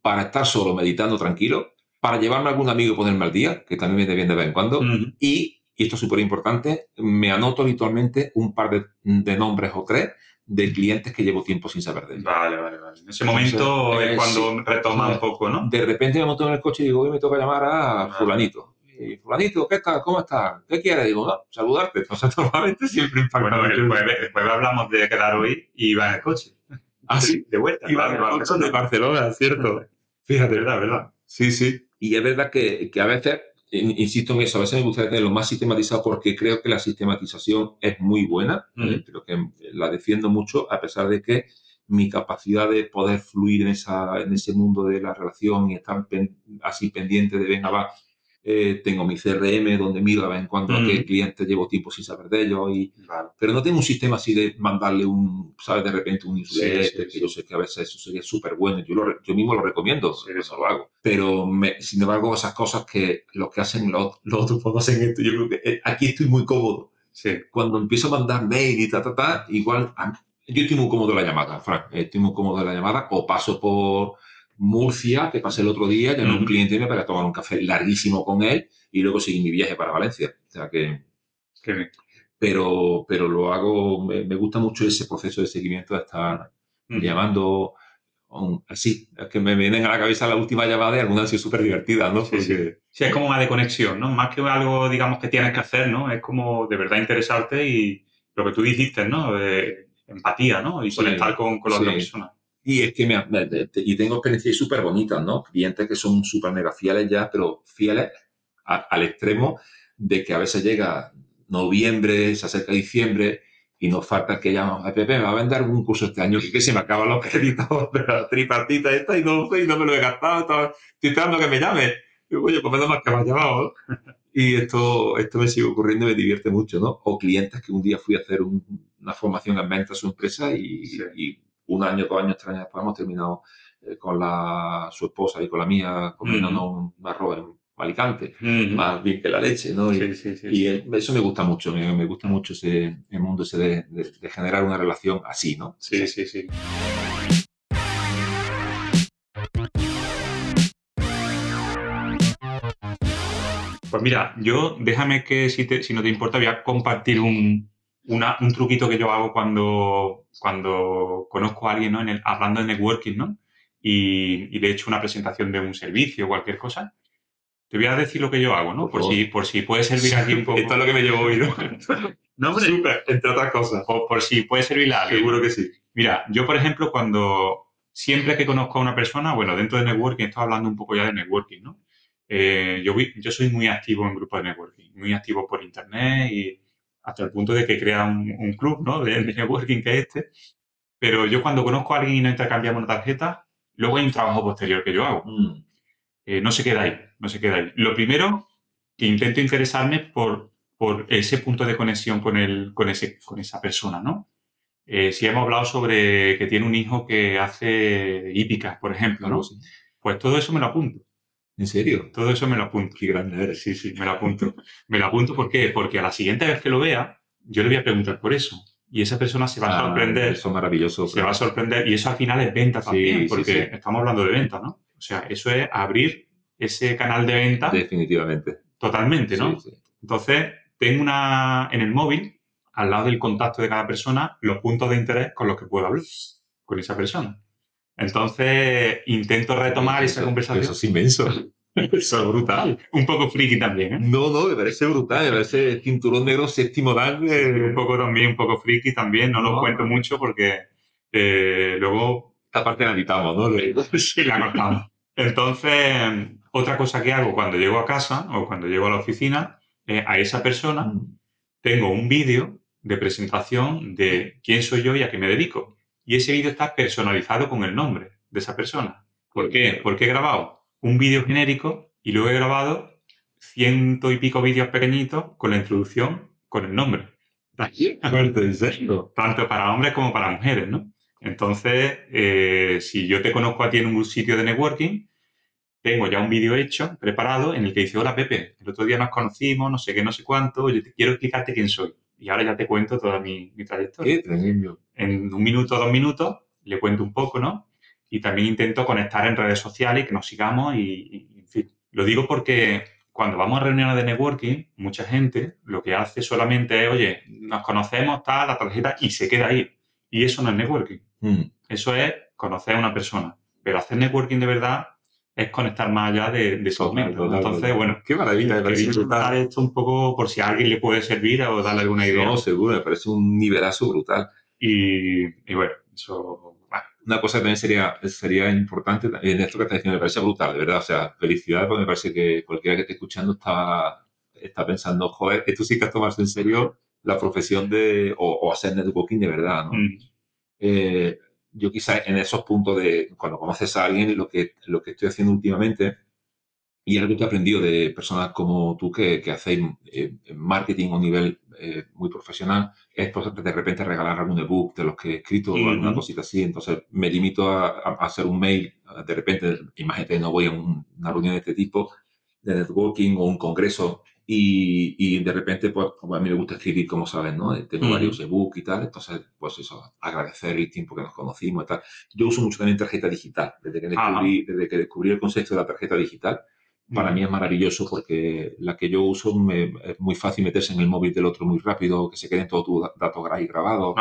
para estar solo meditando tranquilo para llevarme a algún amigo y ponerme al día, que también viene bien de vez en cuando, y, y, esto es súper importante, me anoto habitualmente un par de, de, nombres o tres de clientes que llevo tiempo sin saber de ellos. Vale, vale, vale. En ese momento es cuando retoma un poco, ¿no? De repente me monto en el coche y digo, hoy me toca llamar a fulanito. y, fulanito, ¿qué tal? ¿Cómo estás? ¿Qué quieres? Digo, no, saludarte. Entonces, normalmente siempre impacta Bueno, el jueves, el jueves hablamos de quedar hoy y iba en el coche. Ah, sí. De vuelta. Iba claro, en el coche de Barcelona, ¿cierto? Fíjate, verdad, verdad. Sí, sí. Y es verdad que, que a veces, in- insisto en eso, a veces me gustaría tenerlo más sistematizado porque creo que la sistematización es muy buena. Eh, creo que la defiendo mucho, a pesar de que mi capacidad de poder fluir en, esa, en ese mundo de la relación y estar pen- así pendiente de, venga, va, eh, tengo mi CRM donde miro de vez en cuando a Ujú. qué clientes llevo tiempo sin saber de ellos y, Vale. pero no tengo un sistema así de mandarle un, ¿sabes? De repente un newsletter, Sí, sí, que sí. yo sé que a veces eso sería súper bueno. Yo, lo yo mismo lo recomiendo, eso lo hago. Pero, me- sin embargo, esas cosas que los que hacen los, los otros no hacen esto, yo creo que eh, aquí estoy muy cómodo. Cuando empiezo a mandar mail y ta, ta, ta, igual, a- yo estoy muy cómodo en la llamada, Frank. Estoy muy cómodo en la llamada. O paso por Murcia, que pasé el otro día, llamé a un cliente mío para tomar un café larguísimo con él y luego seguí mi viaje para Valencia. O sea que Qué bien. pero, pero lo hago, me, me gusta mucho ese proceso de seguimiento de estar llamando así. Es que me vienen a la cabeza la última llamada y algunas han sido súper divertidas, ¿no? Sí, Porque, Sí, es como una de conexión, ¿no? Más que algo, digamos, que tienes que hacer, ¿no? Es como de verdad interesarte y lo que tú dijiste, ¿no? De empatía, ¿no? Y Sí, conectar con, con la otra sí. persona. Y es que me, me- y tengo experiencias súper bonitas, ¿no? Clientes que son súper mega fieles ya, pero fieles a- al extremo de que a veces llega noviembre, se acerca diciembre y nos falta que llaman, "Ay, Pepe, me va a vender algún curso este año, que, que se me acaban los créditos de la tripartita esta y no, y no me lo he gastado, estaba- estoy esperando que me llame. Y oye, pues menos mal que me has llamado, ¿no? Y esto, esto me sigue ocurriendo y me divierte mucho, ¿no? O clientes que un día fui a hacer un- una formación en venta a su empresa y, Sí. y un año, dos años, tres años después hemos terminado eh, con la, su esposa y con la mía comiéndonos un arroz en Alicante, más bien que la leche, ¿no? Y, Sí, sí, sí. y eh, eso me gusta mucho, me, me gusta mucho ese el mundo ese de, de- de generar una relación así, ¿no? Sí, sí, sí. Pues mira, yo déjame que si, te- si no te importa voy a compartir un, una- un truquito que yo hago cuando, cuando conozco a alguien, ¿no? En el, hablando de networking, ¿no? Y, y le he hecho una presentación de un servicio o cualquier cosa. Te voy a decir lo que yo hago, ¿no? Por si, por si puede servir aquí un poco. Esto es lo que me llevo hoy, ¿no? No, hombre, entre otras cosas. por, por si puede servirle a alguien. Seguro que sí. Mira, yo, por ejemplo, cuando siempre que conozco a una persona, bueno, dentro de networking, estoy hablando un poco ya de networking, ¿no? Eh, yo, yo soy muy activo en grupos de networking, muy activo por internet y hasta el punto de que crea un, un club, ¿no? De, de networking que es este. Pero yo cuando conozco a alguien y no intercambiamos una tarjeta, luego hay un trabajo posterior que yo hago. Mm, Eh, no se queda ahí, no se queda ahí. Lo primero, que intento interesarme por, por ese punto de conexión con, el, con, ese, con esa persona, ¿no? Eh, si hemos hablado sobre que tiene un hijo que hace hípicas, por ejemplo, ¿no? Pues todo eso me lo apunto. ¿En serio? Todo eso me lo apunto. Qué grande eres. Sí, sí, me lo apunto. Me lo apunto ¿por qué? Porque a la siguiente vez que lo vea, yo le voy a preguntar por eso. Y esa persona se va a Ah, sorprender. Eso es maravilloso. se va a sorprender. Y eso al final es venta también, Sí, porque sí. estamos hablando de venta, ¿no? O sea, eso es abrir ese canal de venta Definitivamente. totalmente, ¿no? Entonces, tengo una en el móvil, al lado del contacto de cada persona, los puntos de interés con los que puedo hablar con esa persona. Entonces, intento retomar Eso- esa conversación. Eso es inmenso. Eso es brutal. Un poco friki también, ¿eh? No, no, me parece brutal. Me parece cinturón negro séptimo dan. eh, Un poco también, un poco friki también. No lo No, cuento no. mucho porque eh, luego Esta parte la editamos, ¿no? sí la cortamos. Entonces, otra cosa que hago cuando llego a casa o cuando llego a la oficina, eh, a esa persona Mm. tengo un vídeo de presentación de quién soy yo y a qué me dedico. Y ese vídeo está personalizado con el nombre de esa persona. ¿Por qué? Porque he grabado un vídeo genérico y luego he grabado ciento y pico vídeos pequeñitos con la introducción con el nombre. Fuerte, ¿en serio? Tanto para hombres como para mujeres, ¿no? Entonces, eh, si yo te conozco a ti en un sitio de networking, tengo ya un vídeo hecho, preparado, en el que dice, hola Pepe, el otro día nos conocimos, no sé qué, no sé cuánto, yo te quiero explicarte quién soy. Y ahora ya te cuento toda mi, mi trayectoria. Qué. En un minuto, dos minutos, le cuento un poco, ¿no? Y también intento conectar en redes sociales y que nos sigamos y, y, en fin. Lo digo porque cuando vamos a reuniones de networking, mucha gente lo que hace solamente es, oye, nos conocemos, tal, la tarjeta, y se queda ahí. Y eso no es networking. Mm. Eso es conocer a una persona. Pero hacer networking de verdad es conectar más allá de, de esos momentos. Entonces, bueno, qué maravilla, me parece brutal esto un poco por si a alguien le puede servir o darle alguna idea. No, seguro, me parece un nivelazo brutal. Y, y bueno, eso una cosa que también sería, sería importante, en esto que estás diciendo, me parece brutal, de verdad. O sea, felicidades porque me parece que cualquiera que esté escuchando está, está pensando, joder, esto sí que es tomarse en serio la profesión de, o, hacer networking de verdad, ¿no? Mm. Eh, yo quizá en esos puntos de, cuando conoces a alguien, lo que, lo que estoy haciendo últimamente, y algo que he aprendido de personas como tú que, que hacéis eh, marketing a un nivel eh, muy profesional, es pues, de repente regalar algún ebook de los que he escrito o alguna cosita así. Entonces me limito a, hacer un mail, de repente, imagínate, no voy a una reunión de este tipo, de networking o un congreso, y, y, de repente, pues, a mí me gusta escribir, como sabes, ¿no? Tengo varios ebooks y tal, entonces, pues eso, agradecer el tiempo que nos conocimos y tal. Yo uso mucho también tarjeta digital, desde que descubrí, desde que descubrí el concepto de la tarjeta digital, para mí es maravilloso porque la que yo uso me, es muy fácil meterse en el móvil del otro muy rápido, que se queden todos tus datos grabados.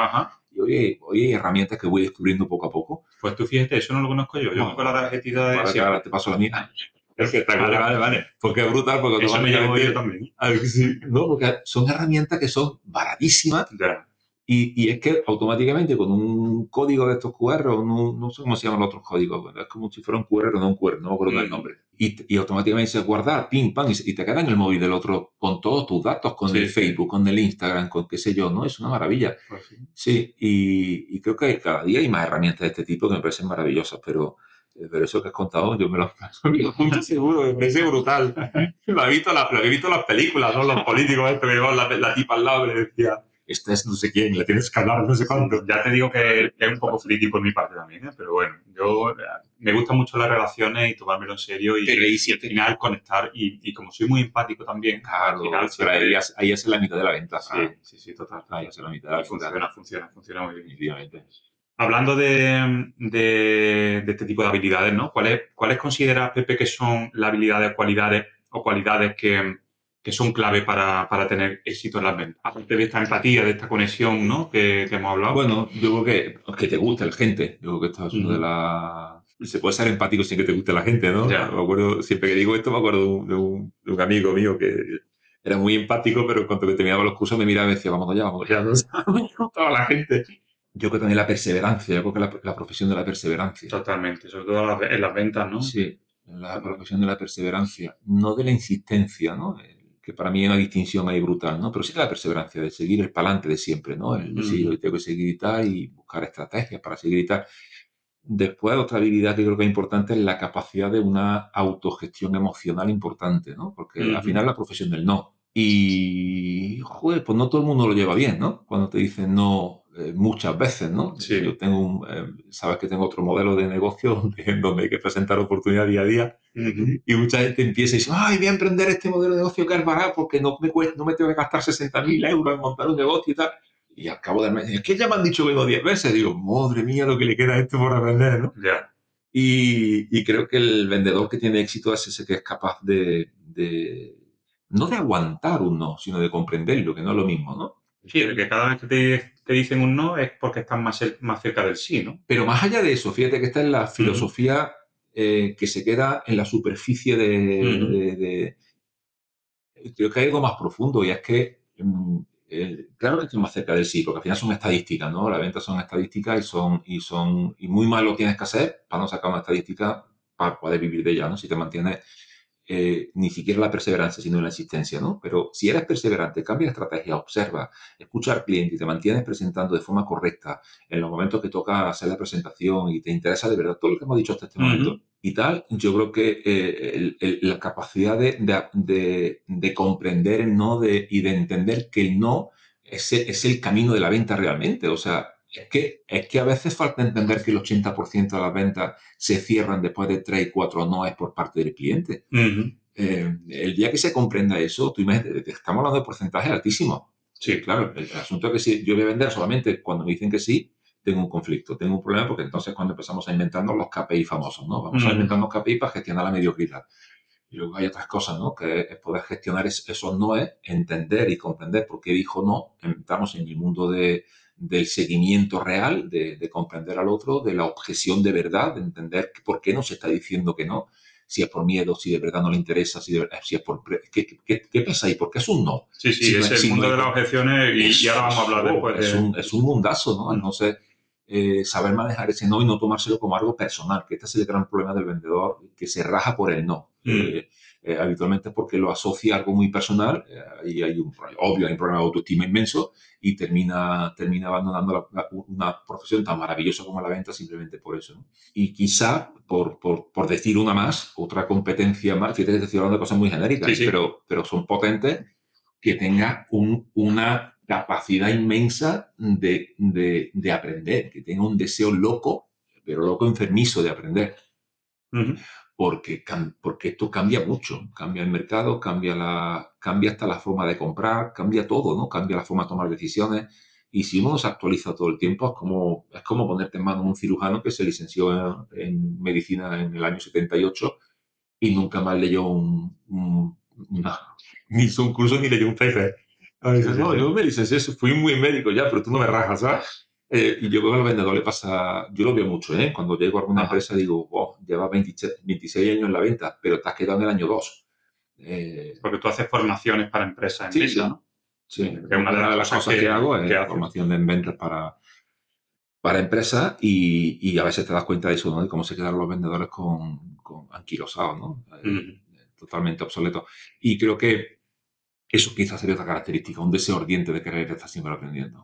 Y oye, oye, hay herramientas que voy descubriendo poco a poco. Pues tú fíjate, eso no lo conozco yo. Yo con la tarjetita de... Ahora, te paso la mía. Vale, vale, vale. Porque es brutal, porque Eso me llevo yo también. Sí. No, porque son herramientas que son baratísimas. Y, y, es que automáticamente con un código de estos QR, no, no sé cómo se llaman los otros códigos, es como si fuera un QR o no un QR, no me acuerdo del mm. nombre. Y, y, automáticamente se guardar, pim, pam, y, te queda en el móvil del otro con todos tus datos, con el Facebook, con el Instagram, con qué sé yo, ¿no? Es una maravilla. Pues sí, sí y, y, creo que cada día hay más herramientas de este tipo que me parecen maravillosas, pero pero eso que has contado, yo me lo, me seguro, me parece brutal. lo, he visto, la, lo he visto en las películas, ¿no? Los políticos, esto que llevaban la, la tipa al lado y le decía, esta es no sé quién, la tienes que hablar no sé cuánto. Ya te digo que, es un poco friki por mi parte también, ¿eh? pero bueno, yo me gustan mucho las relaciones y tomármelo en serio y, al final conectar y, y, como soy muy empático también, claro, al final, ahí, es, ahí es la mitad de la venta. Sí, sí, sí, total. Ahí es la mitad de la venta. Funciona, funciona, funciona muy bien. Hablando de, de, este tipo de habilidades, ¿no? ¿Cuáles, ¿Cuáles consideras, Pepe, que son las habilidades, cualidades o cualidades que, que son clave para, para, tener éxito en las ventas? Aparte de esta empatía, de esta conexión, ¿no? Que, que hemos hablado. Bueno, yo creo que, que te guste la gente. Yo creo que esto es uno de las... Se puede ser empático sin que te guste la gente, ¿no? Me acuerdo, siempre que digo esto, me acuerdo de un, de un, amigo mío que era muy empático, pero cuando terminaba los cursos me miraba y decía, vamos allá, vamos allá. No me gustaba la gente yo creo también la perseverancia, yo creo que la, profesión de la perseverancia. Totalmente, sobre todo en las ventas, ¿no? Sí, la profesión de la perseverancia, no de la insistencia, ¿no? Eh, que para mí hay una distinción ahí brutal, ¿no? Pero sí de la perseverancia, de seguir el palante de siempre, ¿no? El mm. tengo que seguir y tal, y buscar estrategias para seguir y tal. Después, otra habilidad que creo que es importante es la capacidad de una autogestión emocional importante, ¿no? Porque al final la profesión del no. Y, joder, pues no todo el mundo lo lleva bien, ¿no? Cuando te dicen no eh, muchas veces, ¿no? Sí. Yo tengo un, eh, sabes que tengo otro modelo de negocio donde, donde hay que presentar oportunidad día a día y mucha gente empieza y dice, ay, voy a emprender este modelo de negocio que es barato porque no me, cuesta, no me tengo que gastar 60.000 euros en montar un negocio y tal. Y al cabo del mes, es que ya me han dicho que no 10 veces. Digo, madre mía, lo que le queda a esto por aprender, ¿no? Ya. Y, y, creo que el vendedor que tiene éxito es ese que es capaz de, de no de aguantar un no, sino de comprenderlo, que no es lo mismo, ¿no? Sí, que cada vez que te, te, dicen un no es porque están más, más cerca del sí, ¿no? Pero más allá de eso, fíjate que esta es la filosofía eh, que se queda en la superficie de, Creo que hay algo más profundo y es que, mm, claro que estoy más cerca del sí, porque al final son estadísticas, ¿no? Las ventas son estadísticas y son, y son, y muy mal lo tienes que hacer para no sacar una estadística para poder vivir de ella, ¿no? Si te mantienes eh, ni siquiera la perseverancia, sino la insistencia, ¿no? Pero si eres perseverante, cambia de estrategia, observa, escucha al cliente y te mantienes presentando de forma correcta en los momentos que toca hacer la presentación y te interesa de verdad todo lo que hemos dicho hasta este momento y tal, yo creo que eh, la capacidad de, de, de, comprender el no de, y de entender que el no es, es el camino de la venta realmente, o sea, es que, es que a veces falta entender que el 80% de las ventas se cierran después de 3 y 4 noes por parte del cliente. Eh, el día que se comprenda eso, tú imagínate, estamos hablando de porcentajes altísimos. Sí, claro, el, asunto es que si yo voy a vender solamente cuando me dicen que sí, tengo un conflicto, tengo un problema porque entonces cuando empezamos a inventarnos los KPI famosos, ¿no? Vamos a inventar los KPI para gestionar la mediocridad. Y luego hay otras cosas, ¿no? Que es poder gestionar esos noes, entender y comprender por qué dijo no. Entramos en el mundo de, del seguimiento real, de, comprender al otro, de la objeción de verdad, de entender por qué nos está diciendo que no. si es por miedo, si de verdad no le interesa, si, si es por... ¿Qué, qué, qué pasa ahí? ¿Por qué es un no? Sí, sí, es el mundo de las objeciones y, ahora vamos a hablar después. Es, un, es un mundazo, ¿no? Entonces, eh, saber manejar ese no y no tomárselo como algo personal, que este es el gran problema del vendedor, que se raja por el no. Mm. Eh, eh, habitualmente es porque lo asocia a algo muy personal y hay un, obvio, hay un problema de autoestima inmenso y termina, termina abandonando una profesión tan maravillosa como la venta simplemente por eso. Y quizá, por, por, por, decir una más, otra competencia más, fíjate que estoy hablando de cosas muy genéricas, Pero, pero son potentes, que tenga un, una capacidad inmensa de, de, aprender, que tenga un deseo loco, pero loco enfermizo de aprender. Porque, porque esto cambia mucho, cambia el mercado, cambia, la, cambia hasta la forma de comprar, cambia todo, ¿no? Cambia la forma de tomar decisiones. Y si uno se actualiza todo el tiempo, es como, es como ponerte en manos un cirujano que se licenció en, medicina en el año 78 y nunca más leyó un, ni hizo un curso ni leyó un paper no, yo me licencié, fui muy médico ya, pero tú no me rajas, ¿sabes? Eh, y yo veo al vendedor le pasa, yo lo veo mucho, ¿eh? Cuando llego a alguna empresa digo, oh, lleva 26, años en la venta, pero te has quedado en el año 2. Eh, Porque tú haces formaciones para empresas en sí, ¿no? Sí, es una, de las cosas que, hago es formación en ventas para, para empresas y, y, a veces te das cuenta de eso, ¿no? De cómo se quedan los vendedores con, con anquilosados, ¿no? Eh, totalmente obsoletos. Y creo que eso quizás sería otra característica, un deseo ardiente de querer estar siempre aprendiendo.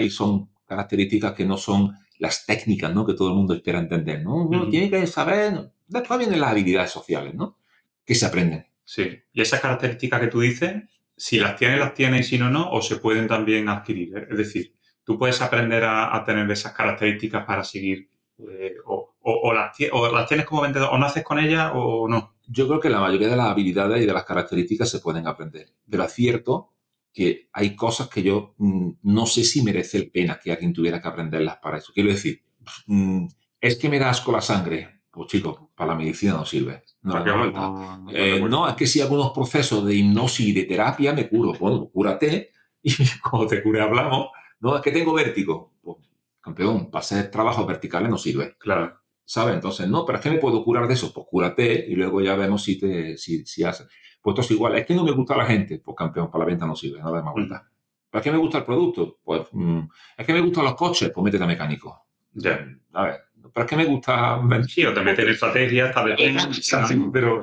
Y son características que no son las técnicas ¿no? que todo el mundo espera entender. ¿no? Uno tiene que saber, después vienen las habilidades sociales, ¿no? que se aprenden. Sí, y esas características que tú dices, si las tienes, las tienes y si no, no, o se pueden también adquirir. ¿eh? Es decir, tú puedes aprender a, tener esas características para seguir, eh, o, o, las, o las tienes como vendedor, o naces con ellas o no. Yo creo que la mayoría de las habilidades y de las características se pueden aprender, pero es cierto que hay cosas que yo mm, no sé si merece la pena que alguien tuviera que aprenderlas para eso. Quiero decir, mm, es que me da asco la sangre. Pues chico, para la medicina no sirve. No, eh, no, es que si algunos procesos de hipnosis y de terapia me curo. Bueno, cúrate y cuando te cure hablamos. No, es que tengo vértigo. Pues, campeón, para hacer trabajos verticales no sirve. Claro. ¿sabes? Entonces, no, pero es que me puedo curar de eso, pues cúrate y luego ya vemos si te, si, si hace. Pues esto es igual, es que no me gusta la gente, pues campeón, para la venta no sirve, no da más mm. vuelta. ¿Para qué me gusta el producto? Pues mm, es que me gustan los coches, pues métete a mecánico. Ya. A ver, ¿para qué me gusta Sí, o te metes en estrategia, hasta de pero,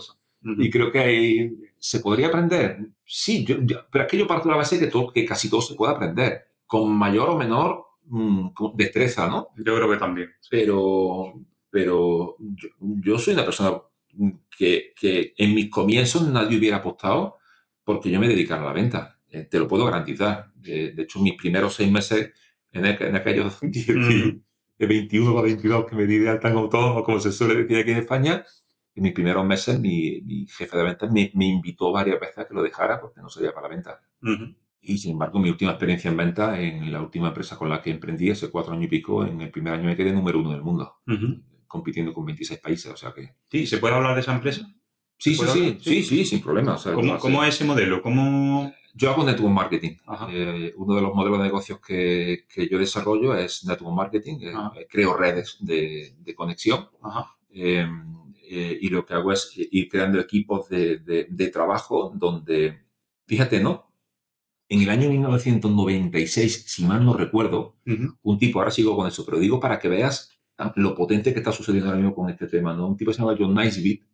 Y creo que ahí se podría aprender. Sí, yo, pero es que yo parto de la base de que, todo, que casi todo se puede aprender, con mayor o menor mm, destreza, ¿no? Yo creo que también. Pero, pero yo, soy una persona que, que, en mis comienzos nadie hubiera apostado porque yo me dedicara a la venta. Eh, te lo puedo garantizar. De, hecho, mis primeros seis meses en, en aquellos de 21 a 22 que me di de alta en autónomo, como se suele decir aquí en España, en mis primeros meses mi, jefe de ventas me, me, invitó varias veces a que lo dejara porque no sería para la venta. Y sin embargo, mi última experiencia en venta, en la última empresa con la que emprendí, hace cuatro años y pico, en el primer año me quedé número uno del mundo compitiendo con 26 países, o sea que... Sí, ¿se puede hablar de esa empresa? Sí, sí, sí, sí, sí, sin problema. ¿Cómo, es ese modelo? ¿Cómo... Yo hago network marketing. Eh, uno de los modelos de negocios que, que yo desarrollo es network marketing. Eh, eh, creo redes de, de conexión. y lo que hago es ir creando equipos de, de, trabajo donde, fíjate, ¿no? En el año 1996, si mal no recuerdo, un tipo, ahora sigo con eso, pero digo para que veas lo potente que está sucediendo ahora mismo con este tema. ¿no? Un tipo que se llama John Nicebit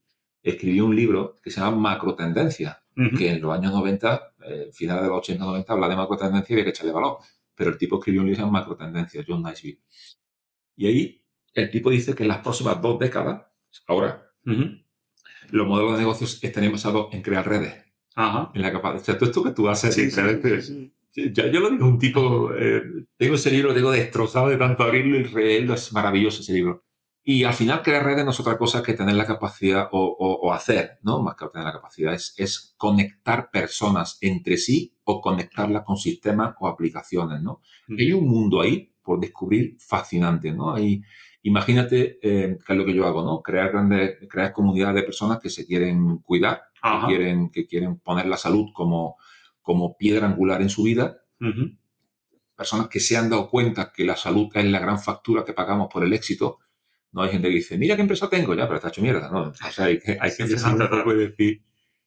escribió un libro que se llama Macro Tendencia, que en los años 90, eh, finales de los 80-90, habla de macro tendencia y había que echarle valor. Pero el tipo escribió un libro que se llama Macro Tendencia, John Nicebit. Y ahí el tipo dice que en las próximas dos décadas, ahora, los modelos de negocios estarían basados en crear redes. En la capacidad. O sea, todo esto que tú haces, sí, sí, ya, yo lo digo, un tipo, eh, tengo ese libro, tengo destrozado de tanto abrirlo y leerlo, es maravilloso ese libro. Y al final crear redes no es otra cosa que tener la capacidad o, o, hacer, ¿no? Más que tener la capacidad, es, es, conectar personas entre sí o conectarlas con sistemas o aplicaciones, ¿no? Hay un mundo ahí por descubrir fascinante, ¿no? Hay, imagínate eh, qué es lo que yo hago, ¿no? Crear grandes, crear comunidades de personas que se quieren cuidar, que quieren, que quieren poner la salud como, como piedra angular en su vida. Personas que se han dado cuenta que la salud es la gran factura que pagamos por el éxito. No hay gente que dice, mira qué empresa tengo, ya, pero está hecho mierda, ¿no? O sea, hay que, hay que decir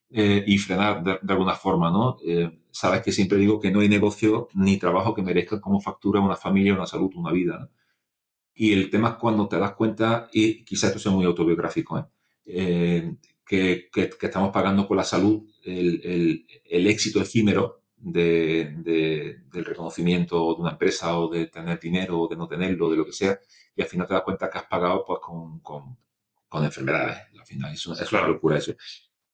eh, y frenar de, alguna forma, ¿no? Eh, sabes que siempre digo que no hay negocio ni trabajo que merezca como factura una familia, una salud, una vida, ¿no? Y el tema es cuando te das cuenta, y quizás esto sea muy autobiográfico, ¿eh? eh que, que, estamos pagando con la salud el, el, el éxito efímero de, de, del reconocimiento de una empresa o de tener dinero o de no tenerlo, de lo que sea, y al final te das cuenta que has pagado pues, con, con, con enfermedades. Al final es, es una locura eso.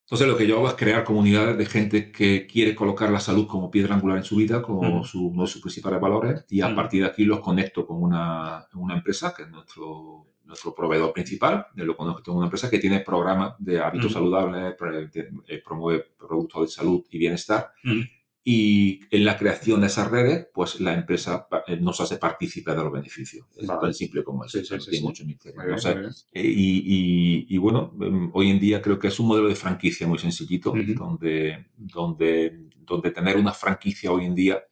Entonces lo que yo hago es crear comunidades de gente que quiere colocar la salud como piedra angular en su vida, como su, uno de sus principales valores, y a partir de aquí los conecto con una, una empresa que es nuestro nuestro proveedor principal, de lo conozco una empresa que tiene programas de hábitos saludables, eh, promueve productos de salud y bienestar. Y en la creación de esas redes, pues la empresa eh, nos hace partícipe de los beneficios. Es tan simple como eso. Sí, sí, mucho y, y, bueno, em, hoy en día creo que es un modelo de franquicia muy sencillito, donde, donde, donde tener una franquicia hoy en día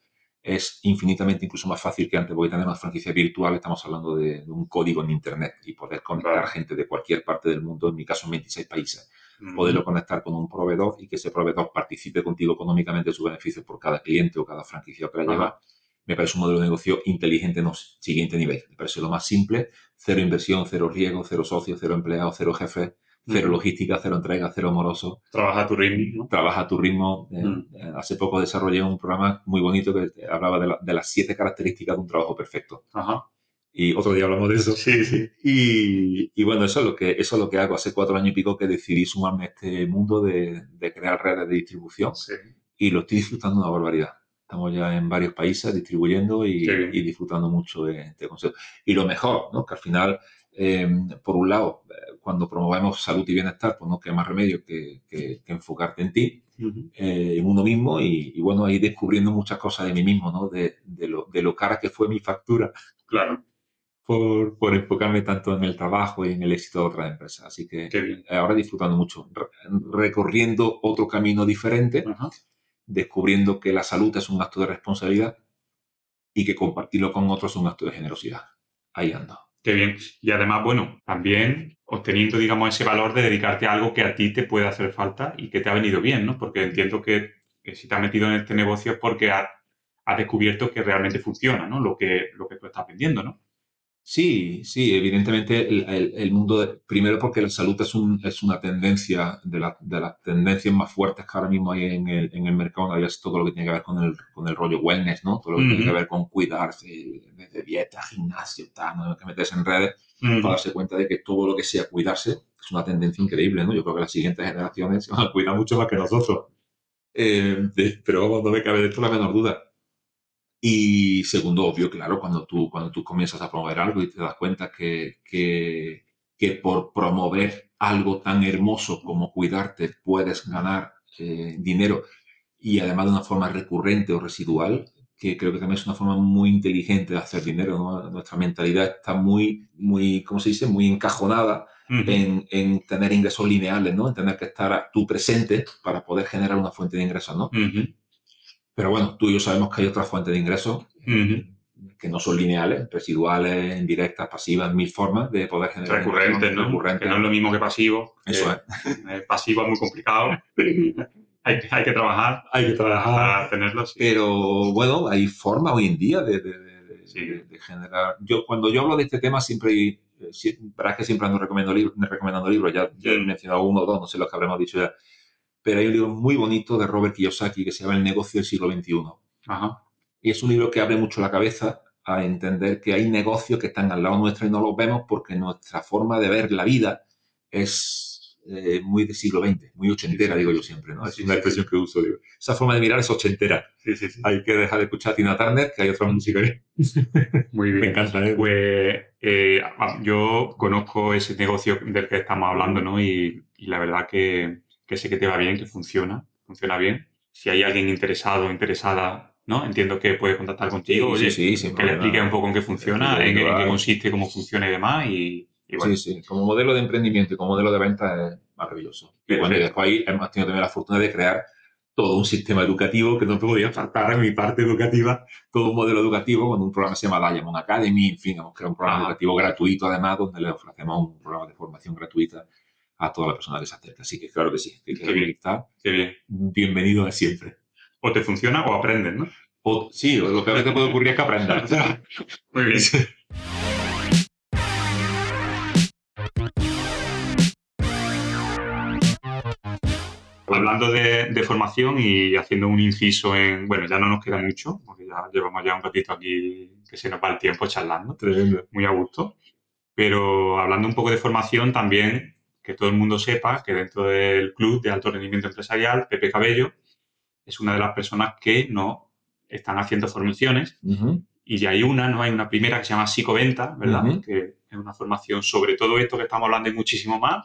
es infinitamente incluso más fácil que antes, porque tener una franquicia virtual, estamos hablando de, un código en Internet y poder conectar gente de cualquier parte del mundo, en mi caso en 26 países, poderlo conectar con un proveedor y que ese proveedor participe contigo económicamente de sus beneficios por cada cliente o cada franquicia que la lleva, me parece un modelo de negocio inteligente en el siguiente nivel. Me parece lo más simple, cero inversión, cero riesgo, cero socios, cero empleados, cero jefes, cero logística, cero entrega, cero moroso. Trabaja a tu ritmo. Trabaja a tu ritmo. Eh, eh, hace poco desarrollé un programa muy bonito que hablaba de, las siete características de un trabajo perfecto. Ajá. Y otro día hablamos de eso. Sí, sí. Y, y, bueno, eso es, lo que, eso es lo que hago. Hace cuatro años y pico que decidí sumarme a este mundo de, de crear redes de distribución. Sí. Y lo estoy disfrutando una barbaridad. Estamos ya en varios países distribuyendo y, y disfrutando mucho de este concepto. Y lo mejor, ¿no? Que al final Em, por un lado, cuando promovemos salud y bienestar, pues no queda más remedio que, enfocarte en ti, eh, en uno mismo y, bueno, ahí descubriendo muchas cosas de mí mismo, ¿no? De, lo, de lo cara que fue mi factura. Claro. Por, por, enfocarme tanto en el trabajo y en el éxito de otras empresas. Así que ahora disfrutando mucho, recorriendo otro camino diferente, descubriendo que la salud es un acto de responsabilidad y que compartirlo con otros es un acto de generosidad. Ahí ando. Qué bien. Y además, bueno, también obteniendo, digamos, ese valor de dedicarte a algo que a ti te puede hacer falta y que te ha venido bien, ¿no? Porque entiendo que, si te has metido en este negocio es porque has, descubierto que realmente funciona, ¿no? Lo que, lo que tú estás vendiendo, ¿no? Sí, sí, evidentemente el, mundo, primero porque la salud es, un, es una tendencia, de, de, las tendencias más fuertes que ahora mismo hay en el, en el mercado, es todo lo que tiene que ver con el, con el rollo wellness, ¿no? Todo lo que tiene que ver con cuidarse, desde dieta, gimnasio, tal, no que metes en redes, para darse cuenta de que todo lo que sea cuidarse es una tendencia increíble, ¿no? Yo creo que las siguientes generaciones se van a cuidar mucho más que nosotros. Eh, pero vamos, no me cabe de esto la menor duda. Y segundo, obvio, claro, cuando tú, cuando tú comienzas a promover algo y te das cuenta que, que, que por promover algo tan hermoso como cuidarte puedes ganar eh, dinero y además de una forma recurrente o residual, que creo que también es una forma muy inteligente de hacer dinero. Nuestra mentalidad está muy, muy, ¿cómo se dice? Muy encajonada en, en, tener ingresos lineales, ¿no? En tener que estar tú presente para poder generar una fuente de ingresos, ¿no? Pero bueno, tú y yo sabemos que hay otras fuentes de ingresos que no son lineales, residuales, indirectas, pasivas, mil formas de poder generar. Recurrentes, ¿no? Que no es lo mismo que pasivo. Eso es. Eh, pasivo es muy complicado. hay, hay, que trabajar. Hay que trabajar. Para tenerlo. Pero bueno, hay formas hoy en día de, de, generar. Yo, cuando yo hablo de este tema, siempre hay. Eh, verdad que siempre ando recomendando, recomendando libros, ya, ya he mencionado uno o dos, no sé lo que habremos dicho ya pero hay un libro muy bonito de Robert Kiyosaki que se llama El negocio del siglo XXI. Y es un libro que abre mucho la cabeza a entender que hay negocios que están al lado nuestro y no los vemos porque nuestra forma de ver la vida es eh, muy del siglo XX, muy ochentera, digo yo siempre, ¿no? Es una expresión que uso, digo. Esa forma de mirar es ochentera. Hay que dejar de escuchar a Tina Turner, que hay otra música ahí. Muy bien. Me encanta, ¿eh? Pues eh, yo conozco ese negocio del que estamos hablando, ¿no? y la verdad que que sé que te va bien, que funciona, funciona bien. Si hay alguien interesado interesada, ¿no? Entiendo que puede contactar contigo, sí, sí, sí, que le explique un poco en qué funciona, en, qué consiste, cómo funciona y demás. Y, Sí, sí, como modelo de emprendimiento y como modelo de venta es maravilloso. Y bueno, y después ahí hemos tenido también la fortuna de crear todo un sistema educativo que no podía faltar en mi parte educativa, todo un modelo educativo con un programa que se llama Diamond Academy, en fin, hemos creado un programa educativo gratuito además donde le ofrecemos un programa de formación gratuita a toda la persona que se acerca. Así que claro que sí, que Qué bien. Qué bien. bienvenido a siempre. O te funciona o aprendes, ¿no? O, sí, lo peor que te puede ocurrir es que aprendas. Muy bien. Hablando de, de formación y haciendo un inciso en, bueno, ya no nos queda mucho, porque ya llevamos ya un ratito aquí que se nos va el tiempo charlando, Tremendo. muy a gusto. Pero hablando un poco de formación, también que todo el mundo sepa que dentro del club de alto rendimiento empresarial, Pepe Cabello es una de las personas que no están haciendo formaciones y ya hay una, ¿no? Hay una primera que se llama Psicoventa, ¿verdad? Que es una formación sobre todo esto que estamos hablando y muchísimo más,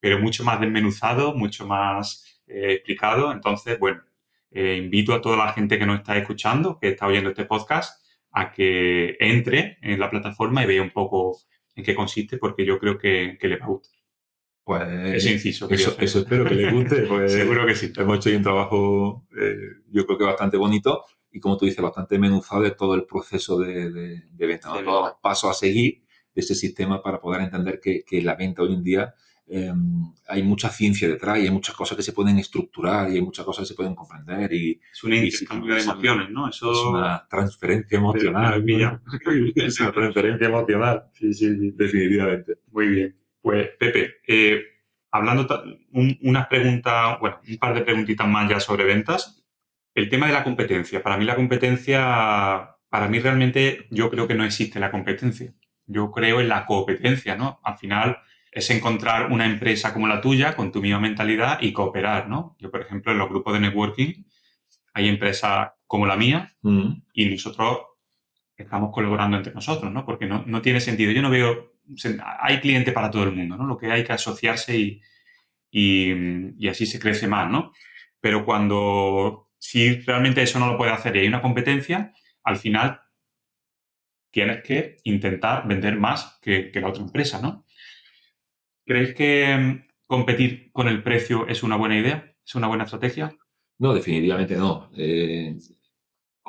pero mucho más desmenuzado, mucho más eh, explicado. Entonces, bueno, eh, invito a toda la gente que nos está escuchando, que está oyendo este podcast, a que entre en la plataforma y vea un poco en qué consiste, porque yo creo que, que le va a gustar. Pues Ese inciso. eso, eso espero que les guste. Pues, Seguro que sí. Hemos hecho ahí un trabajo, eh, yo creo que bastante bonito y, como tú dices, bastante menuzado de todo el proceso de, de, de venta, ¿no? De todos los pasos a seguir de ese sistema para poder entender que, que la venta hoy en día eh, hay mucha ciencia detrás y hay muchas cosas que se pueden estructurar y hay muchas cosas que se pueden comprender y Es un intercambio de emociones, ¿no? Eso es una transferencia emocional. es una transferencia emocional, sí, sí, sí, definitivamente. Muy bien. Pues, Pepe, eh, hablando un- unas preguntas, bueno, un par de preguntitas más ya sobre ventas. El tema de la competencia. Para mí la competencia, para mí realmente yo creo que no existe la competencia. Yo creo en la competencia, ¿no? Al final es encontrar una empresa como la tuya con tu misma mentalidad y cooperar, ¿no? Yo, por ejemplo, en los grupos de networking hay empresas como la mía Mm. y nosotros estamos colaborando entre nosotros, ¿no? Porque no, no tiene sentido. Yo no veo, hay cliente para todo el mundo, ¿no? Lo que hay que asociarse y, y, y así se crece más, ¿no? Pero cuando, si realmente eso no lo puede hacer y hay una competencia, al final tienes que intentar vender más que, que la otra empresa, ¿no? ¿Crees que mm, competir con el precio es una buena idea? ¿Es una buena estrategia? No, definitivamente no. Eh,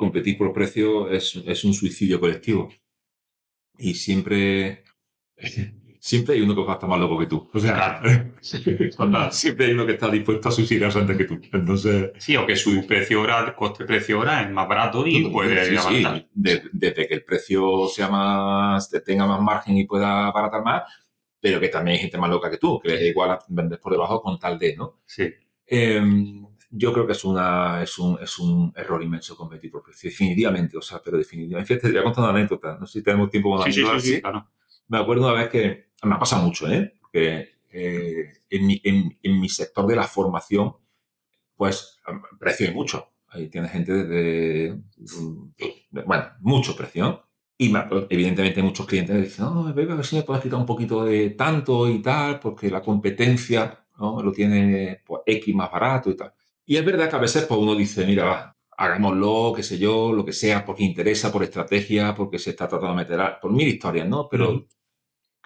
competir por precio es, es un suicidio colectivo. Y siempre, siempre hay uno que va a estar más loco que tú. O sea, Total. siempre hay uno que está dispuesto a suicidarse antes que tú. Entonces, Sí, o que su precio hora, coste-precio hora es más barato y puede sí, sí, avanzar. de- desde que el precio sea más, tenga más margen y pueda abaratar más, pero que también hay gente más loca que tú, que igual vendes por debajo con tal de, ¿no? Sí. Eh, yo creo que es, una, es, un, es un error inmenso competir por precio, definitivamente, o sea, pero definitivamente. Fíjate, te voy a contar una anécdota, no sé si tenemos tiempo para Sí, sí, sí, sí, claro. Me acuerdo una vez que, me ha pasado mucho, ¿eh? Porque eh, en, mi, en, en mi sector de la formación, pues, precio hay mucho. Ahí tiene gente desde, mm, bueno, mucho precio, ¿no? Y me- evidentemente muchos clientes me dicen, no, Pepe, a ver si me puedes quitar un poquito de tanto y tal, porque la competencia ¿no? lo tiene pues, X más barato y tal. Y es verdad que a veces pues, uno dice, mira, va, hagámoslo, qué sé yo, lo que sea, porque interesa, por estrategia, porque se está tratando de meter, a- por mil historias, ¿no? Pero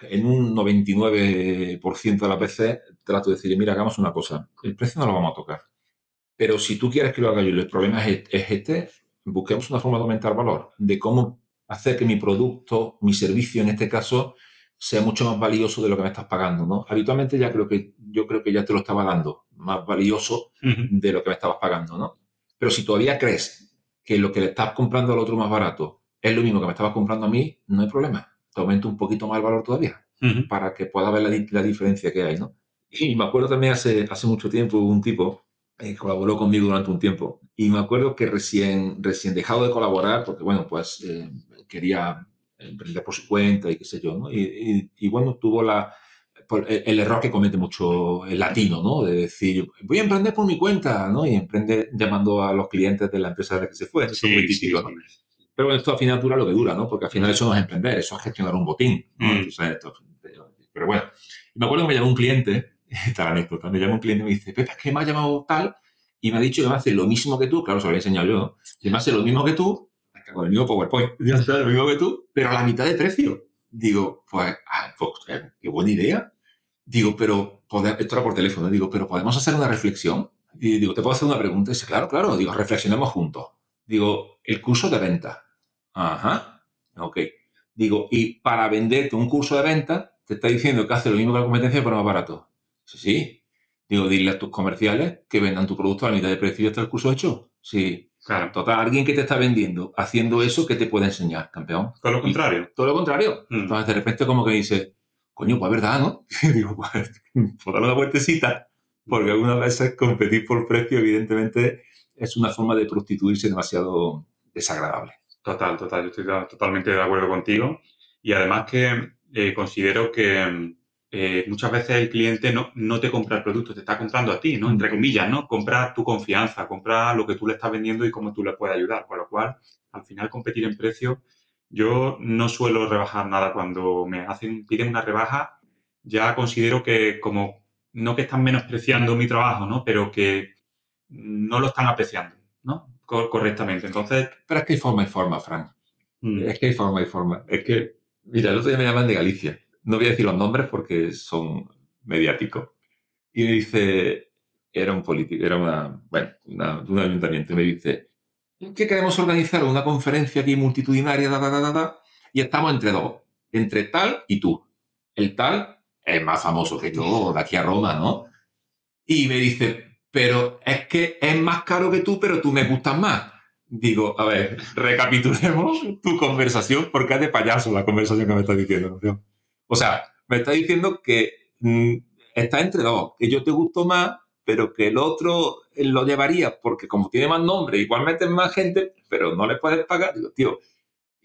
en un 99% de las veces trato de decir, mira, hagamos una cosa, el precio no lo vamos a tocar. Pero si tú quieres que lo haga yo y el problema es, es este, busquemos una forma de aumentar valor, de cómo hacer que mi producto, mi servicio en este caso, sea mucho más valioso de lo que me estás pagando, ¿no? Habitualmente ya creo que, yo creo que ya te lo estaba dando más valioso Ujú. de lo que me estabas pagando, ¿no? Pero si todavía crees que lo que le estás comprando al otro más barato es lo mismo que me estabas comprando a mí, no hay problema. Te aumento un poquito más el valor todavía Ujú. para que pueda ver la, la diferencia que hay, ¿no? Y me acuerdo también hace, hace mucho tiempo un tipo eh, colaboró conmigo durante un tiempo y me acuerdo que recién, recién dejado de colaborar porque, bueno, pues eh, quería emprender por su cuenta y qué sé yo, ¿no? Y, y- y, bueno, tuvo la, por- el, error que comete mucho el latino, ¿no? De decir, voy a emprender por mi cuenta, ¿no? Y emprende llamando a los clientes de la empresa de la que se fue. Eso es muy Sí, sí, típico, ¿no? sí. Pero bueno, esto al final dura lo que dura, ¿no? Porque al final eso no es emprender, eso es gestionar un botín. ¿no? Mm. Entonces, esto- pero bueno, me acuerdo que me llamó un cliente, esta es la anécdota, me llamó un cliente y me dice, Pepe, es que me ha llamado tal y me ha dicho que me hace lo mismo que tú, claro, se lo había enseñado yo, ¿no? que me hace lo mismo que tú, con el mismo PowerPoint, ya está, lo mismo que tú, pero a la mitad de precio. Digo, pues, ah, pues, qué buena idea. Digo, pero, esto era por teléfono, digo, pero podemos hacer una reflexión. Y digo, ¿te puedo hacer una pregunta? Y dice, claro, claro. Digo, reflexionemos juntos. Digo, el curso de venta. Ajá. Ok. Digo, y para venderte un curso de venta, te está diciendo que hace lo mismo que la competencia, pero más barato. Sí, sí. Digo, dile a tus comerciales que vendan tu producto a la mitad de precio y está el curso hecho. Sí. Claro. Total, alguien que te está vendiendo haciendo eso, ¿qué te puede enseñar, campeón? Todo lo contrario. Todo lo contrario. Mm. Entonces, de repente, como que dice, coño, pues verdad, ¿no? Digo, pues, por dar una vueltecita, porque algunas veces competir por precio, evidentemente, es una forma de prostituirse demasiado desagradable. Total, total. Yo estoy to- totalmente de acuerdo contigo. Y además que eh, considero que eh, muchas veces el cliente no, no te compra el producto, te está comprando a ti, ¿no? Entre comillas, ¿no? Compra tu confianza, compra lo que tú le estás vendiendo y cómo tú le puedes ayudar. Con lo cual, al final, competir en precio, yo no suelo rebajar nada cuando me hacen, piden una rebaja, ya considero que como, no que están menospreciando mi trabajo, ¿no? Pero que no lo están apreciando, ¿no? Co- correctamente. Entonces, Pero es que hay forma y forma, Frank. mm, Es que hay forma y forma. Es que, mira, el otro día me llaman de Galicia. No voy a decir los nombres porque son mediáticos. Y me dice, era un político, era una, bueno, una- un ayuntamiento, y me dice, que queremos organizar una conferencia aquí multitudinaria, da, da, da, y estamos entre dos, entre tal y tú. El tal es más famoso que yo, de aquí a Roma, ¿no? Y me dice, pero es que es más caro que tú, pero tú me gustas más. Digo, a ver, recapitulemos tu conversación porque es de payaso la conversación que me estás diciendo. ¿no? O sea, me estás diciendo que mm, está entre dos, que yo te gusto más, pero que el otro eh, lo llevaría porque como tiene más nombre, igualmente más gente, pero no le puedes pagar. Digo, tío,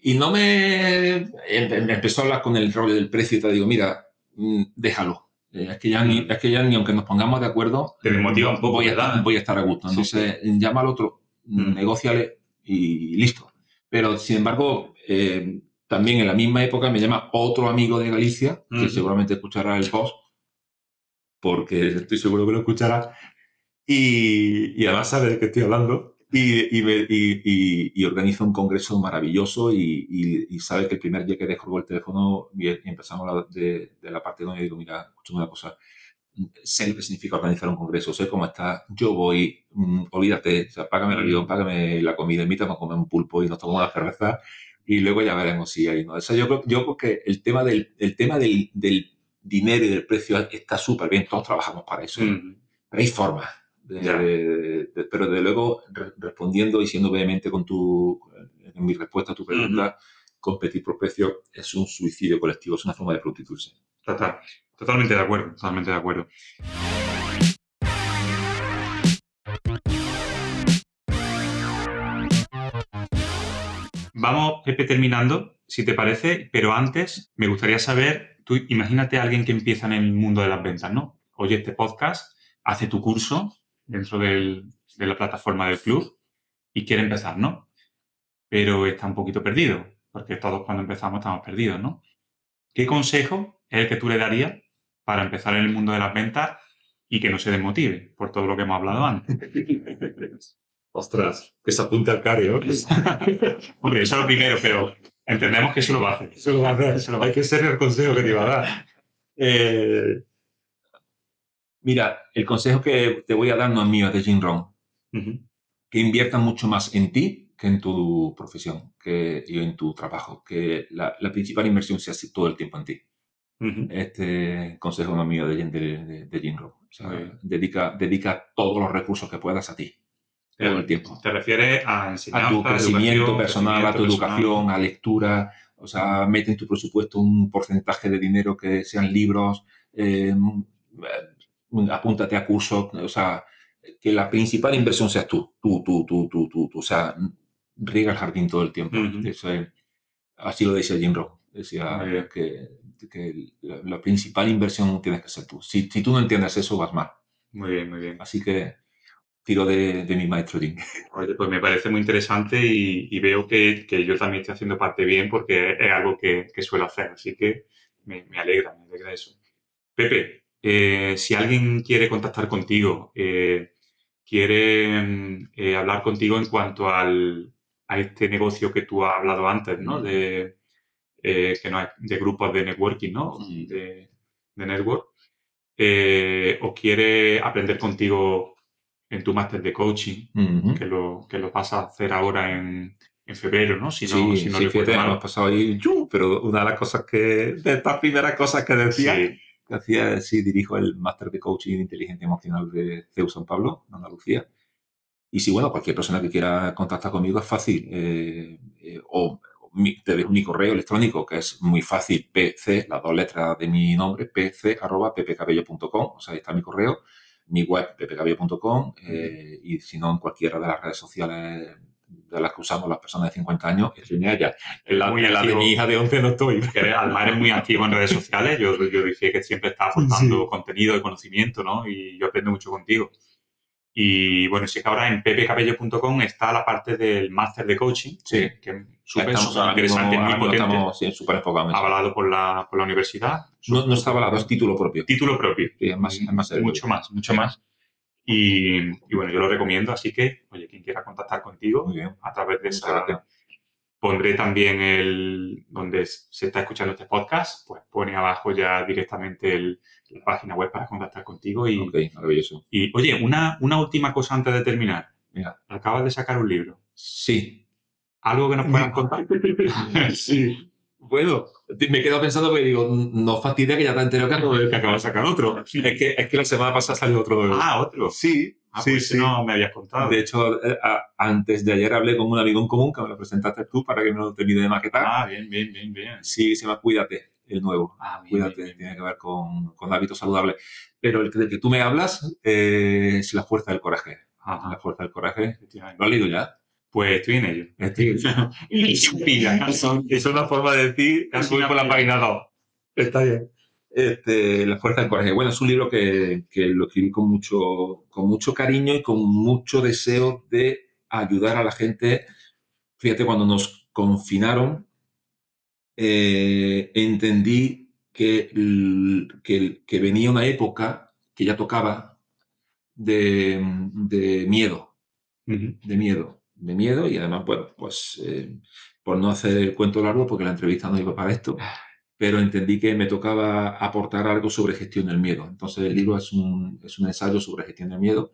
y no me... em- em- empezó a hablar con el rollo del precio y te digo, mira, mm, déjalo. Eh, Es que, ya ni, es que ya ni aunque nos pongamos de acuerdo, Te desmotiva un poco, voy a, voy a estar a gusto. Sí, Entonces, llama al otro, Mm. negociale y listo. Pero, sin embargo, eh, también en la misma época me llama otro amigo de Galicia, que Mm. seguramente escuchará el post, porque estoy seguro que lo escuchará, y, y además sabe de qué estoy hablando, y, y, me- y- organiza un congreso maravilloso y, sabe que el primer día que dejo el teléfono y, empezamos la- de, de la parte donde digo, mira, escúchame una cosa, sé lo que significa organizar un congreso, sé cómo está, yo voy, mm, olvídate, o sea, págame el avión, págame la comida, invítame a comer un pulpo y nos tomamos una cerveza y luego ya veremos si hay, ¿no? O sea, yo creo, yo creo que el tema del, el tema del, del dinero y del precio está súper bien, todos trabajamos para eso, mm, pero hay formas. de- pero de luego, re- respondiendo y siendo vehemente con tu, en mi respuesta a tu pregunta, competir por precio es un suicidio colectivo, es una forma de prostituirse. total. Totalmente de acuerdo, totalmente de acuerdo. Vamos, Pepe, terminando, si te parece, pero antes me gustaría saber, tú imagínate a alguien que empieza en el mundo de las ventas, ¿no? Oye este podcast, hace tu curso dentro del- de la plataforma del club y quiere empezar, ¿no? Pero está un poquito perdido, porque todos cuando empezamos estamos perdidos, ¿no? ¿Qué consejo es el que tú le darías para empezar en el mundo de las ventas y que no se desmotive por todo lo que hemos hablado antes? Ostras, que se apunte al cario. Hombre, eso es lo primero, pero entendemos que eso lo va a hacer. Eso lo va a hacer. Eso lo va a Hay que ser el consejo que te iba a dar. Eh, mira, el consejo que te voy a dar no es mío, es de Jim Rohn. Ujú. Que inviertas mucho más en ti que en tu profesión que, y en tu trabajo. Que la, la principal inversión sea así todo el tiempo en ti. Ujú. Este consejo no es mío, de, de, de- de Jim Rohn. O sea, Muy bien. dedica, dedica todos los recursos que puedas a ti. Todo el tiempo. Te refieres a enseñanza, a tu crecimiento personal, a tu crecimiento personal. educación, a lectura, o sea, mete en tu presupuesto un porcentaje de dinero que sean libros, eh, eh, apúntate a cursos, o sea, que la principal inversión seas tú, tú, tú, tú, tú, tú, tú, o sea, riega el jardín todo el tiempo. Ujú. Eso es- así lo decía Jim Rohn, decía que, que la, la principal inversión tienes que ser tú. Si, si tú no entiendes eso, vas mal. Muy bien, muy bien. Así que tiro de, de mi maestro Jim. Oye, pues me parece muy interesante y, y veo que, que yo también estoy haciendo parte bien porque es algo que, que suelo hacer, así que me, me alegra, me alegra eso. Pepe, eh, si alguien quiere contactar contigo, eh, quiere mm, eh, hablar contigo en cuanto al, a este negocio que tú has hablado antes, ¿no? De, eh, que no es, de grupos de networking, ¿no? Mm. De, de network. o quiere aprender contigo en tu máster de coaching, Ujú. que, lo, que lo vas a hacer ahora en, en febrero, ¿no? Si no, sí, si no sí, fíjate, mal. hemos pasado ahí, ¡yu! pero una de las cosas que, de estas primeras cosas que decía, Sí. que hacía, sí, dirijo el máster de coaching de inteligencia emocional de CEU San Pablo, en Andalucía. Y si, bueno, cualquier persona que quiera contactar conmigo es fácil. eh, eh, o mi, te dejo mi correo electrónico, que es muy fácil, pc, las dos letras de mi nombre, pc, arroba, ppcabello.com, o sea, ahí está mi correo, mi web, ppcabello.com, eh, y si no, en cualquiera de las redes sociales de las que usamos las personas de 50 años, estoy en ella. En la, Muy en la de mi hija de 11 no estoy. Además eres muy activo en redes sociales. Yo, yo decía que siempre estás aportando contenido y conocimiento, ¿no? Y yo aprendo mucho contigo. Y bueno, sí que ahora en ppcabello.com está la parte del máster de coaching, Sí. que es súper, interesante, muy potente, estamos sí, avalado por la, por la universidad. No, no está avalado, es título propio. Título propio. Sí, es más, es más mucho más, mucho más. Y, y bueno, yo lo recomiendo, así que, oye, quien quiera contactar contigo, a través de esa. Pondré también el donde se está escuchando este podcast, pues pone abajo ya directamente el- la página web para contactar contigo. Y, Ok, maravilloso. y, oye, una, una última cosa antes de terminar. Mira. Acabas de sacar un libro. Sí. ¿Algo que nos puedas contar? sí. Bueno, me he quedado pensando porque digo, no fastidia que ya te he enterado que acabo de- que acabo de sacar otro. Es que, es que la semana pasada salió otro ah, otro. sí, Ah, sí, pues sí. no me habías contado. De hecho, eh, antes de ayer hablé con un amigo en común que me lo presentaste tú para que me lo termine de maquetar. Ah, bien, bien, bien, bien. Sí, se llama Cuídate, el nuevo. Ah, bien, Cuídate, bien, bien. tiene que ver con, con hábitos saludables. Pero el que- del que tú me hablas eh, es la fuerza del coraje. Ajá, La fuerza del coraje. ¿Lo has leído ya? Pues estoy en ello. Pilla, es una forma de decir una por la página 2. Está bien. Este, la fuerza del coraje. Bueno, es un libro que, que lo escribí con mucho, con mucho cariño y con mucho deseo de ayudar a la gente. Fíjate, cuando nos confinaron, eh, entendí que, que, que venía una época que ya tocaba de, de miedo de miedo, de miedo y además, bueno, pues eh, por no hacer el cuento largo, porque la entrevista no iba para esto, pero entendí que me tocaba aportar algo sobre gestión del miedo. Entonces el libro es un, es un ensayo sobre gestión del miedo,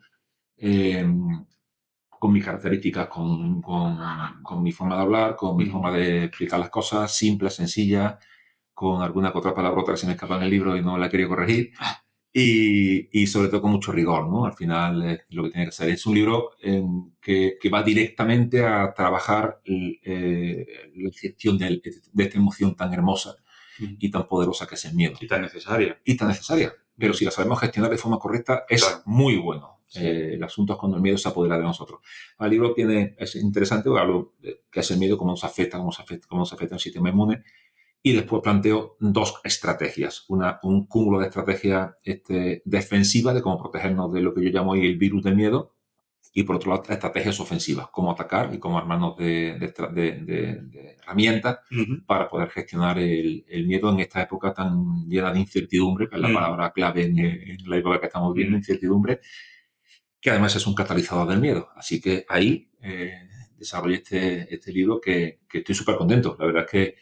eh, con mis características, con, con, con mi forma de hablar, con mi forma de explicar las cosas, simple, sencilla, con alguna que otra palabrota que se me escapa en el libro y no la querido corregir. Y, y sobre todo con mucho rigor, ¿no? Al final eh, lo que tiene que ser. Es un libro eh, que, que va directamente a trabajar eh, la gestión del- de, esta emoción tan hermosa y tan poderosa que es el miedo. Y tan necesaria. Y tan necesaria. Pero si la sabemos gestionar de forma correcta, es Claro. muy bueno. Sí. Eh, el asunto es cuando el miedo se apodera de nosotros. El libro tiene, es interesante, hablo de qué es el miedo, cómo nos afecta, cómo nos afecta, cómo nos afecta el sistema inmune. Y después planteo dos estrategias. Una, un cúmulo de estrategias este, defensivas de cómo protegernos de lo que yo llamo el virus del miedo. Y por otro lado, estrategias ofensivas, cómo atacar y cómo armarnos de, de de- de- herramientas Ujú. para poder gestionar el, el miedo en esta época tan llena de incertidumbre, que es la Mm. palabra clave en, en la época que estamos viviendo, Mm. incertidumbre, que además es un catalizador del miedo. Así que ahí eh, desarrollé este, este libro que, que estoy súper contento. La verdad es que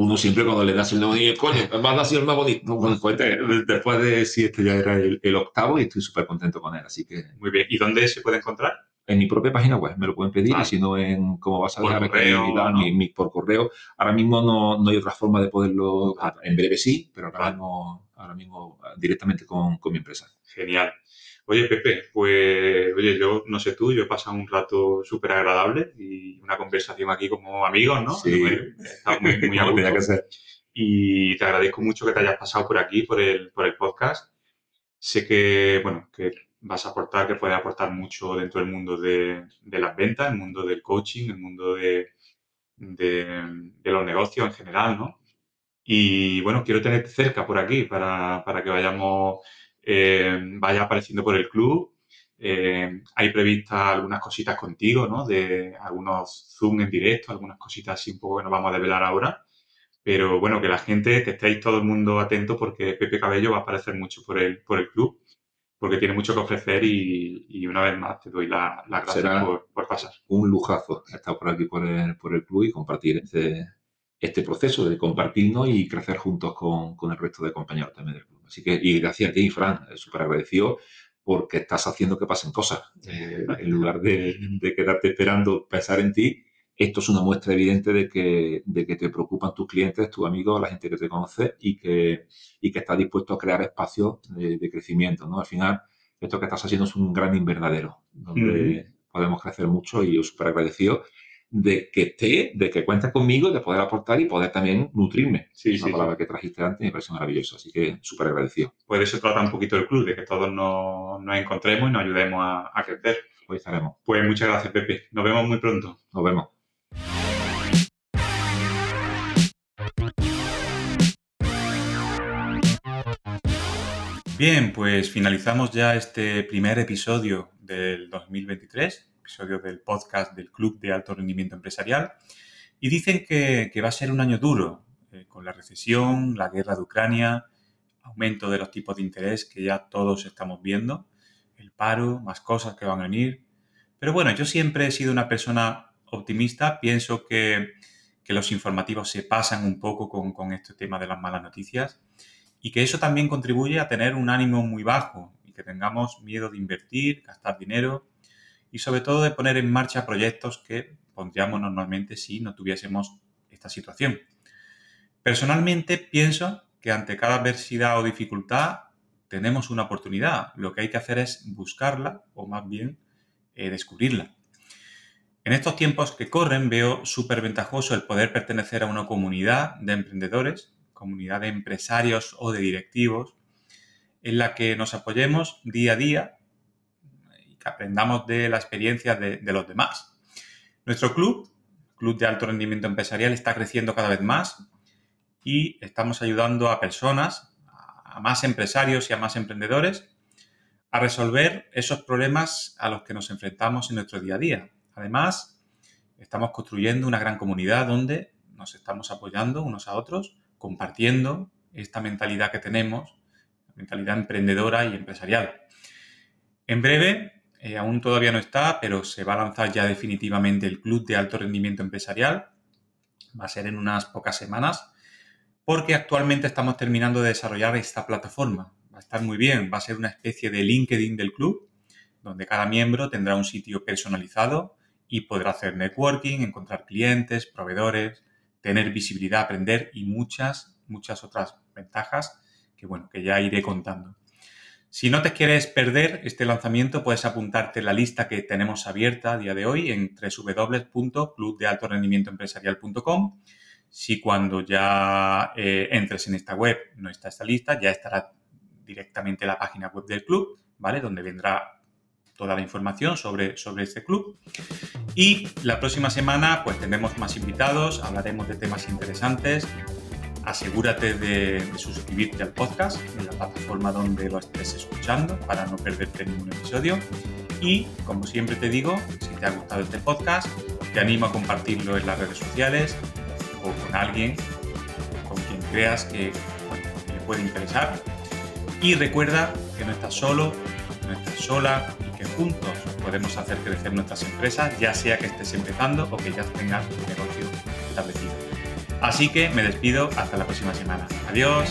uno siempre cuando le das el nombre dice, coño, más ha sido el más bonito. Bueno, pues, de- después de, sí, este ya era el, el octavo y estoy súper contento con él. Así que Muy bien. ¿Y dónde se puede encontrar? en mi propia página web me lo pueden pedir Vale. y si no en cómo vas a Por dejar correo, mi- mi- ¿no? mi- mi- por correo ahora mismo no, no hay otra forma de poderlo Vale. en breve sí pero ahora mismo ahora mismo ah, directamente con, con mi empresa Genial. Oye, Pepe, pues, oye, yo no sé tú, yo he pasado un rato súper agradable y una conversación aquí como amigos, ¿no? Sí. Estado muy, muy a gusto. que ser. y te agradezco mucho que te hayas pasado por aquí, por el, por el podcast. Sé que, bueno, que vas a aportar, que puedes aportar mucho dentro del mundo de, de las ventas, el mundo del coaching, el mundo de, de, de los negocios en general, ¿no? Y bueno, quiero tenerte cerca por aquí para, para que vayamos, vaya apareciendo por el club. Eh, hay previstas algunas cositas contigo, ¿no? De algunos Zoom en directo, algunas cositas así un poco que nos vamos a develar ahora. Pero bueno, que la gente, que estéis todo el mundo atento porque Pepe Cabello va a aparecer mucho por el, por el club, porque tiene mucho que ofrecer y, y una vez más te doy la- las gracias Será- por, por pasar. un lujazo estar por aquí por el, por el club y compartir este, este proceso de compartirnos y crecer juntos con, con el resto de compañeros también del club. Así que, y gracias a ti, Fran, eh, súper agradecido porque estás haciendo que pasen cosas. Eh, en lugar de, quedarte esperando pensar en ti, esto es una muestra evidente de que, de que te preocupan tus clientes, tus amigos, la gente que te conoce y que, y que estás dispuesto a crear espacios de, crecimiento. ¿no? Al final, esto que estás haciendo es un gran invernadero, donde podemos crecer mucho y yo súper agradecido de que esté, de que cuentes conmigo, de poder aportar y poder también nutrirme. Sí, Una palabra que trajiste antes me parece maravilloso, así que súper agradecido. Puede ser trata un poquito el club, de que todos nos, encontremos y nos ayudemos a, a crecer. Pues estaremos. Pues muchas gracias, Pepe. Nos vemos muy pronto. Nos vemos. Bien, pues finalizamos ya este primer episodio del 2023 episodio del podcast del Club de Alto Rendimiento Empresarial. Y dicen que, va a ser un año duro, eh, con la recesión, la guerra de Ucrania, aumento de los tipos de interés que ya todos estamos viendo, el paro, más cosas que van a venir. Pero bueno, yo siempre he sido una persona optimista, pienso que, los informativos se pasan un poco con, con este tema de las malas noticias y que eso también contribuye a tener un ánimo muy bajo y que tengamos miedo de invertir, gastar dinero y sobre todo de poner en marcha proyectos que pondríamos normalmente si no tuviésemos esta situación. Personalmente pienso que ante cada adversidad o dificultad tenemos una oportunidad. Lo que hay que hacer es buscarla o más bien eh, descubrirla. En estos tiempos que corren veo súper ventajoso el poder pertenecer a una comunidad de emprendedores, comunidad de empresarios o de directivos, en la que nos apoyemos día a día que aprendamos de la experiencia de, los demás. Nuestro club, Club de Alto Rendimiento Empresarial, está creciendo cada vez más y estamos ayudando a personas, a más empresarios y a más emprendedores a resolver esos problemas a los que nos enfrentamos en nuestro día a día. Además, estamos construyendo una gran comunidad donde nos estamos apoyando unos a otros, compartiendo esta mentalidad que tenemos, mentalidad emprendedora y empresarial. En breve eh, aún todavía no está, pero se va a lanzar ya definitivamente el Club de Alto Rendimiento Empresarial. Va a ser en unas pocas semanas, porque actualmente estamos terminando de desarrollar esta plataforma. Va a estar muy bien, va a ser una especie de LinkedIn del club, donde cada miembro tendrá un sitio personalizado y podrá hacer networking, encontrar clientes, proveedores, tener visibilidad, aprender y muchas, muchas otras ventajas que, bueno, que ya iré contando. Si no te quieres perder este lanzamiento, puedes apuntarte en la lista que tenemos abierta a día de hoy en www.clubdealtorendimientoempresarial.com. Si cuando ya eh, entres en esta web no está esta lista, ya estará directamente la página web del club, ¿vale? Donde vendrá toda la información sobre, sobre este club. Y la próxima semana pues tendremos más invitados, hablaremos de temas interesantes, asegúrate de, suscribirte al podcast en la plataforma donde lo estés escuchando para no perderte ningún episodio. Y como siempre te digo, si te ha gustado este podcast, te animo a compartirlo en las redes sociales o con alguien con quien creas que, le puede interesar. Y recuerda que no estás solo, no estás sola y que juntos podemos hacer crecer nuestras empresas, ya sea que estés empezando o que ya tengas un negocio establecido. Así que me despido hasta la próxima semana. Adiós.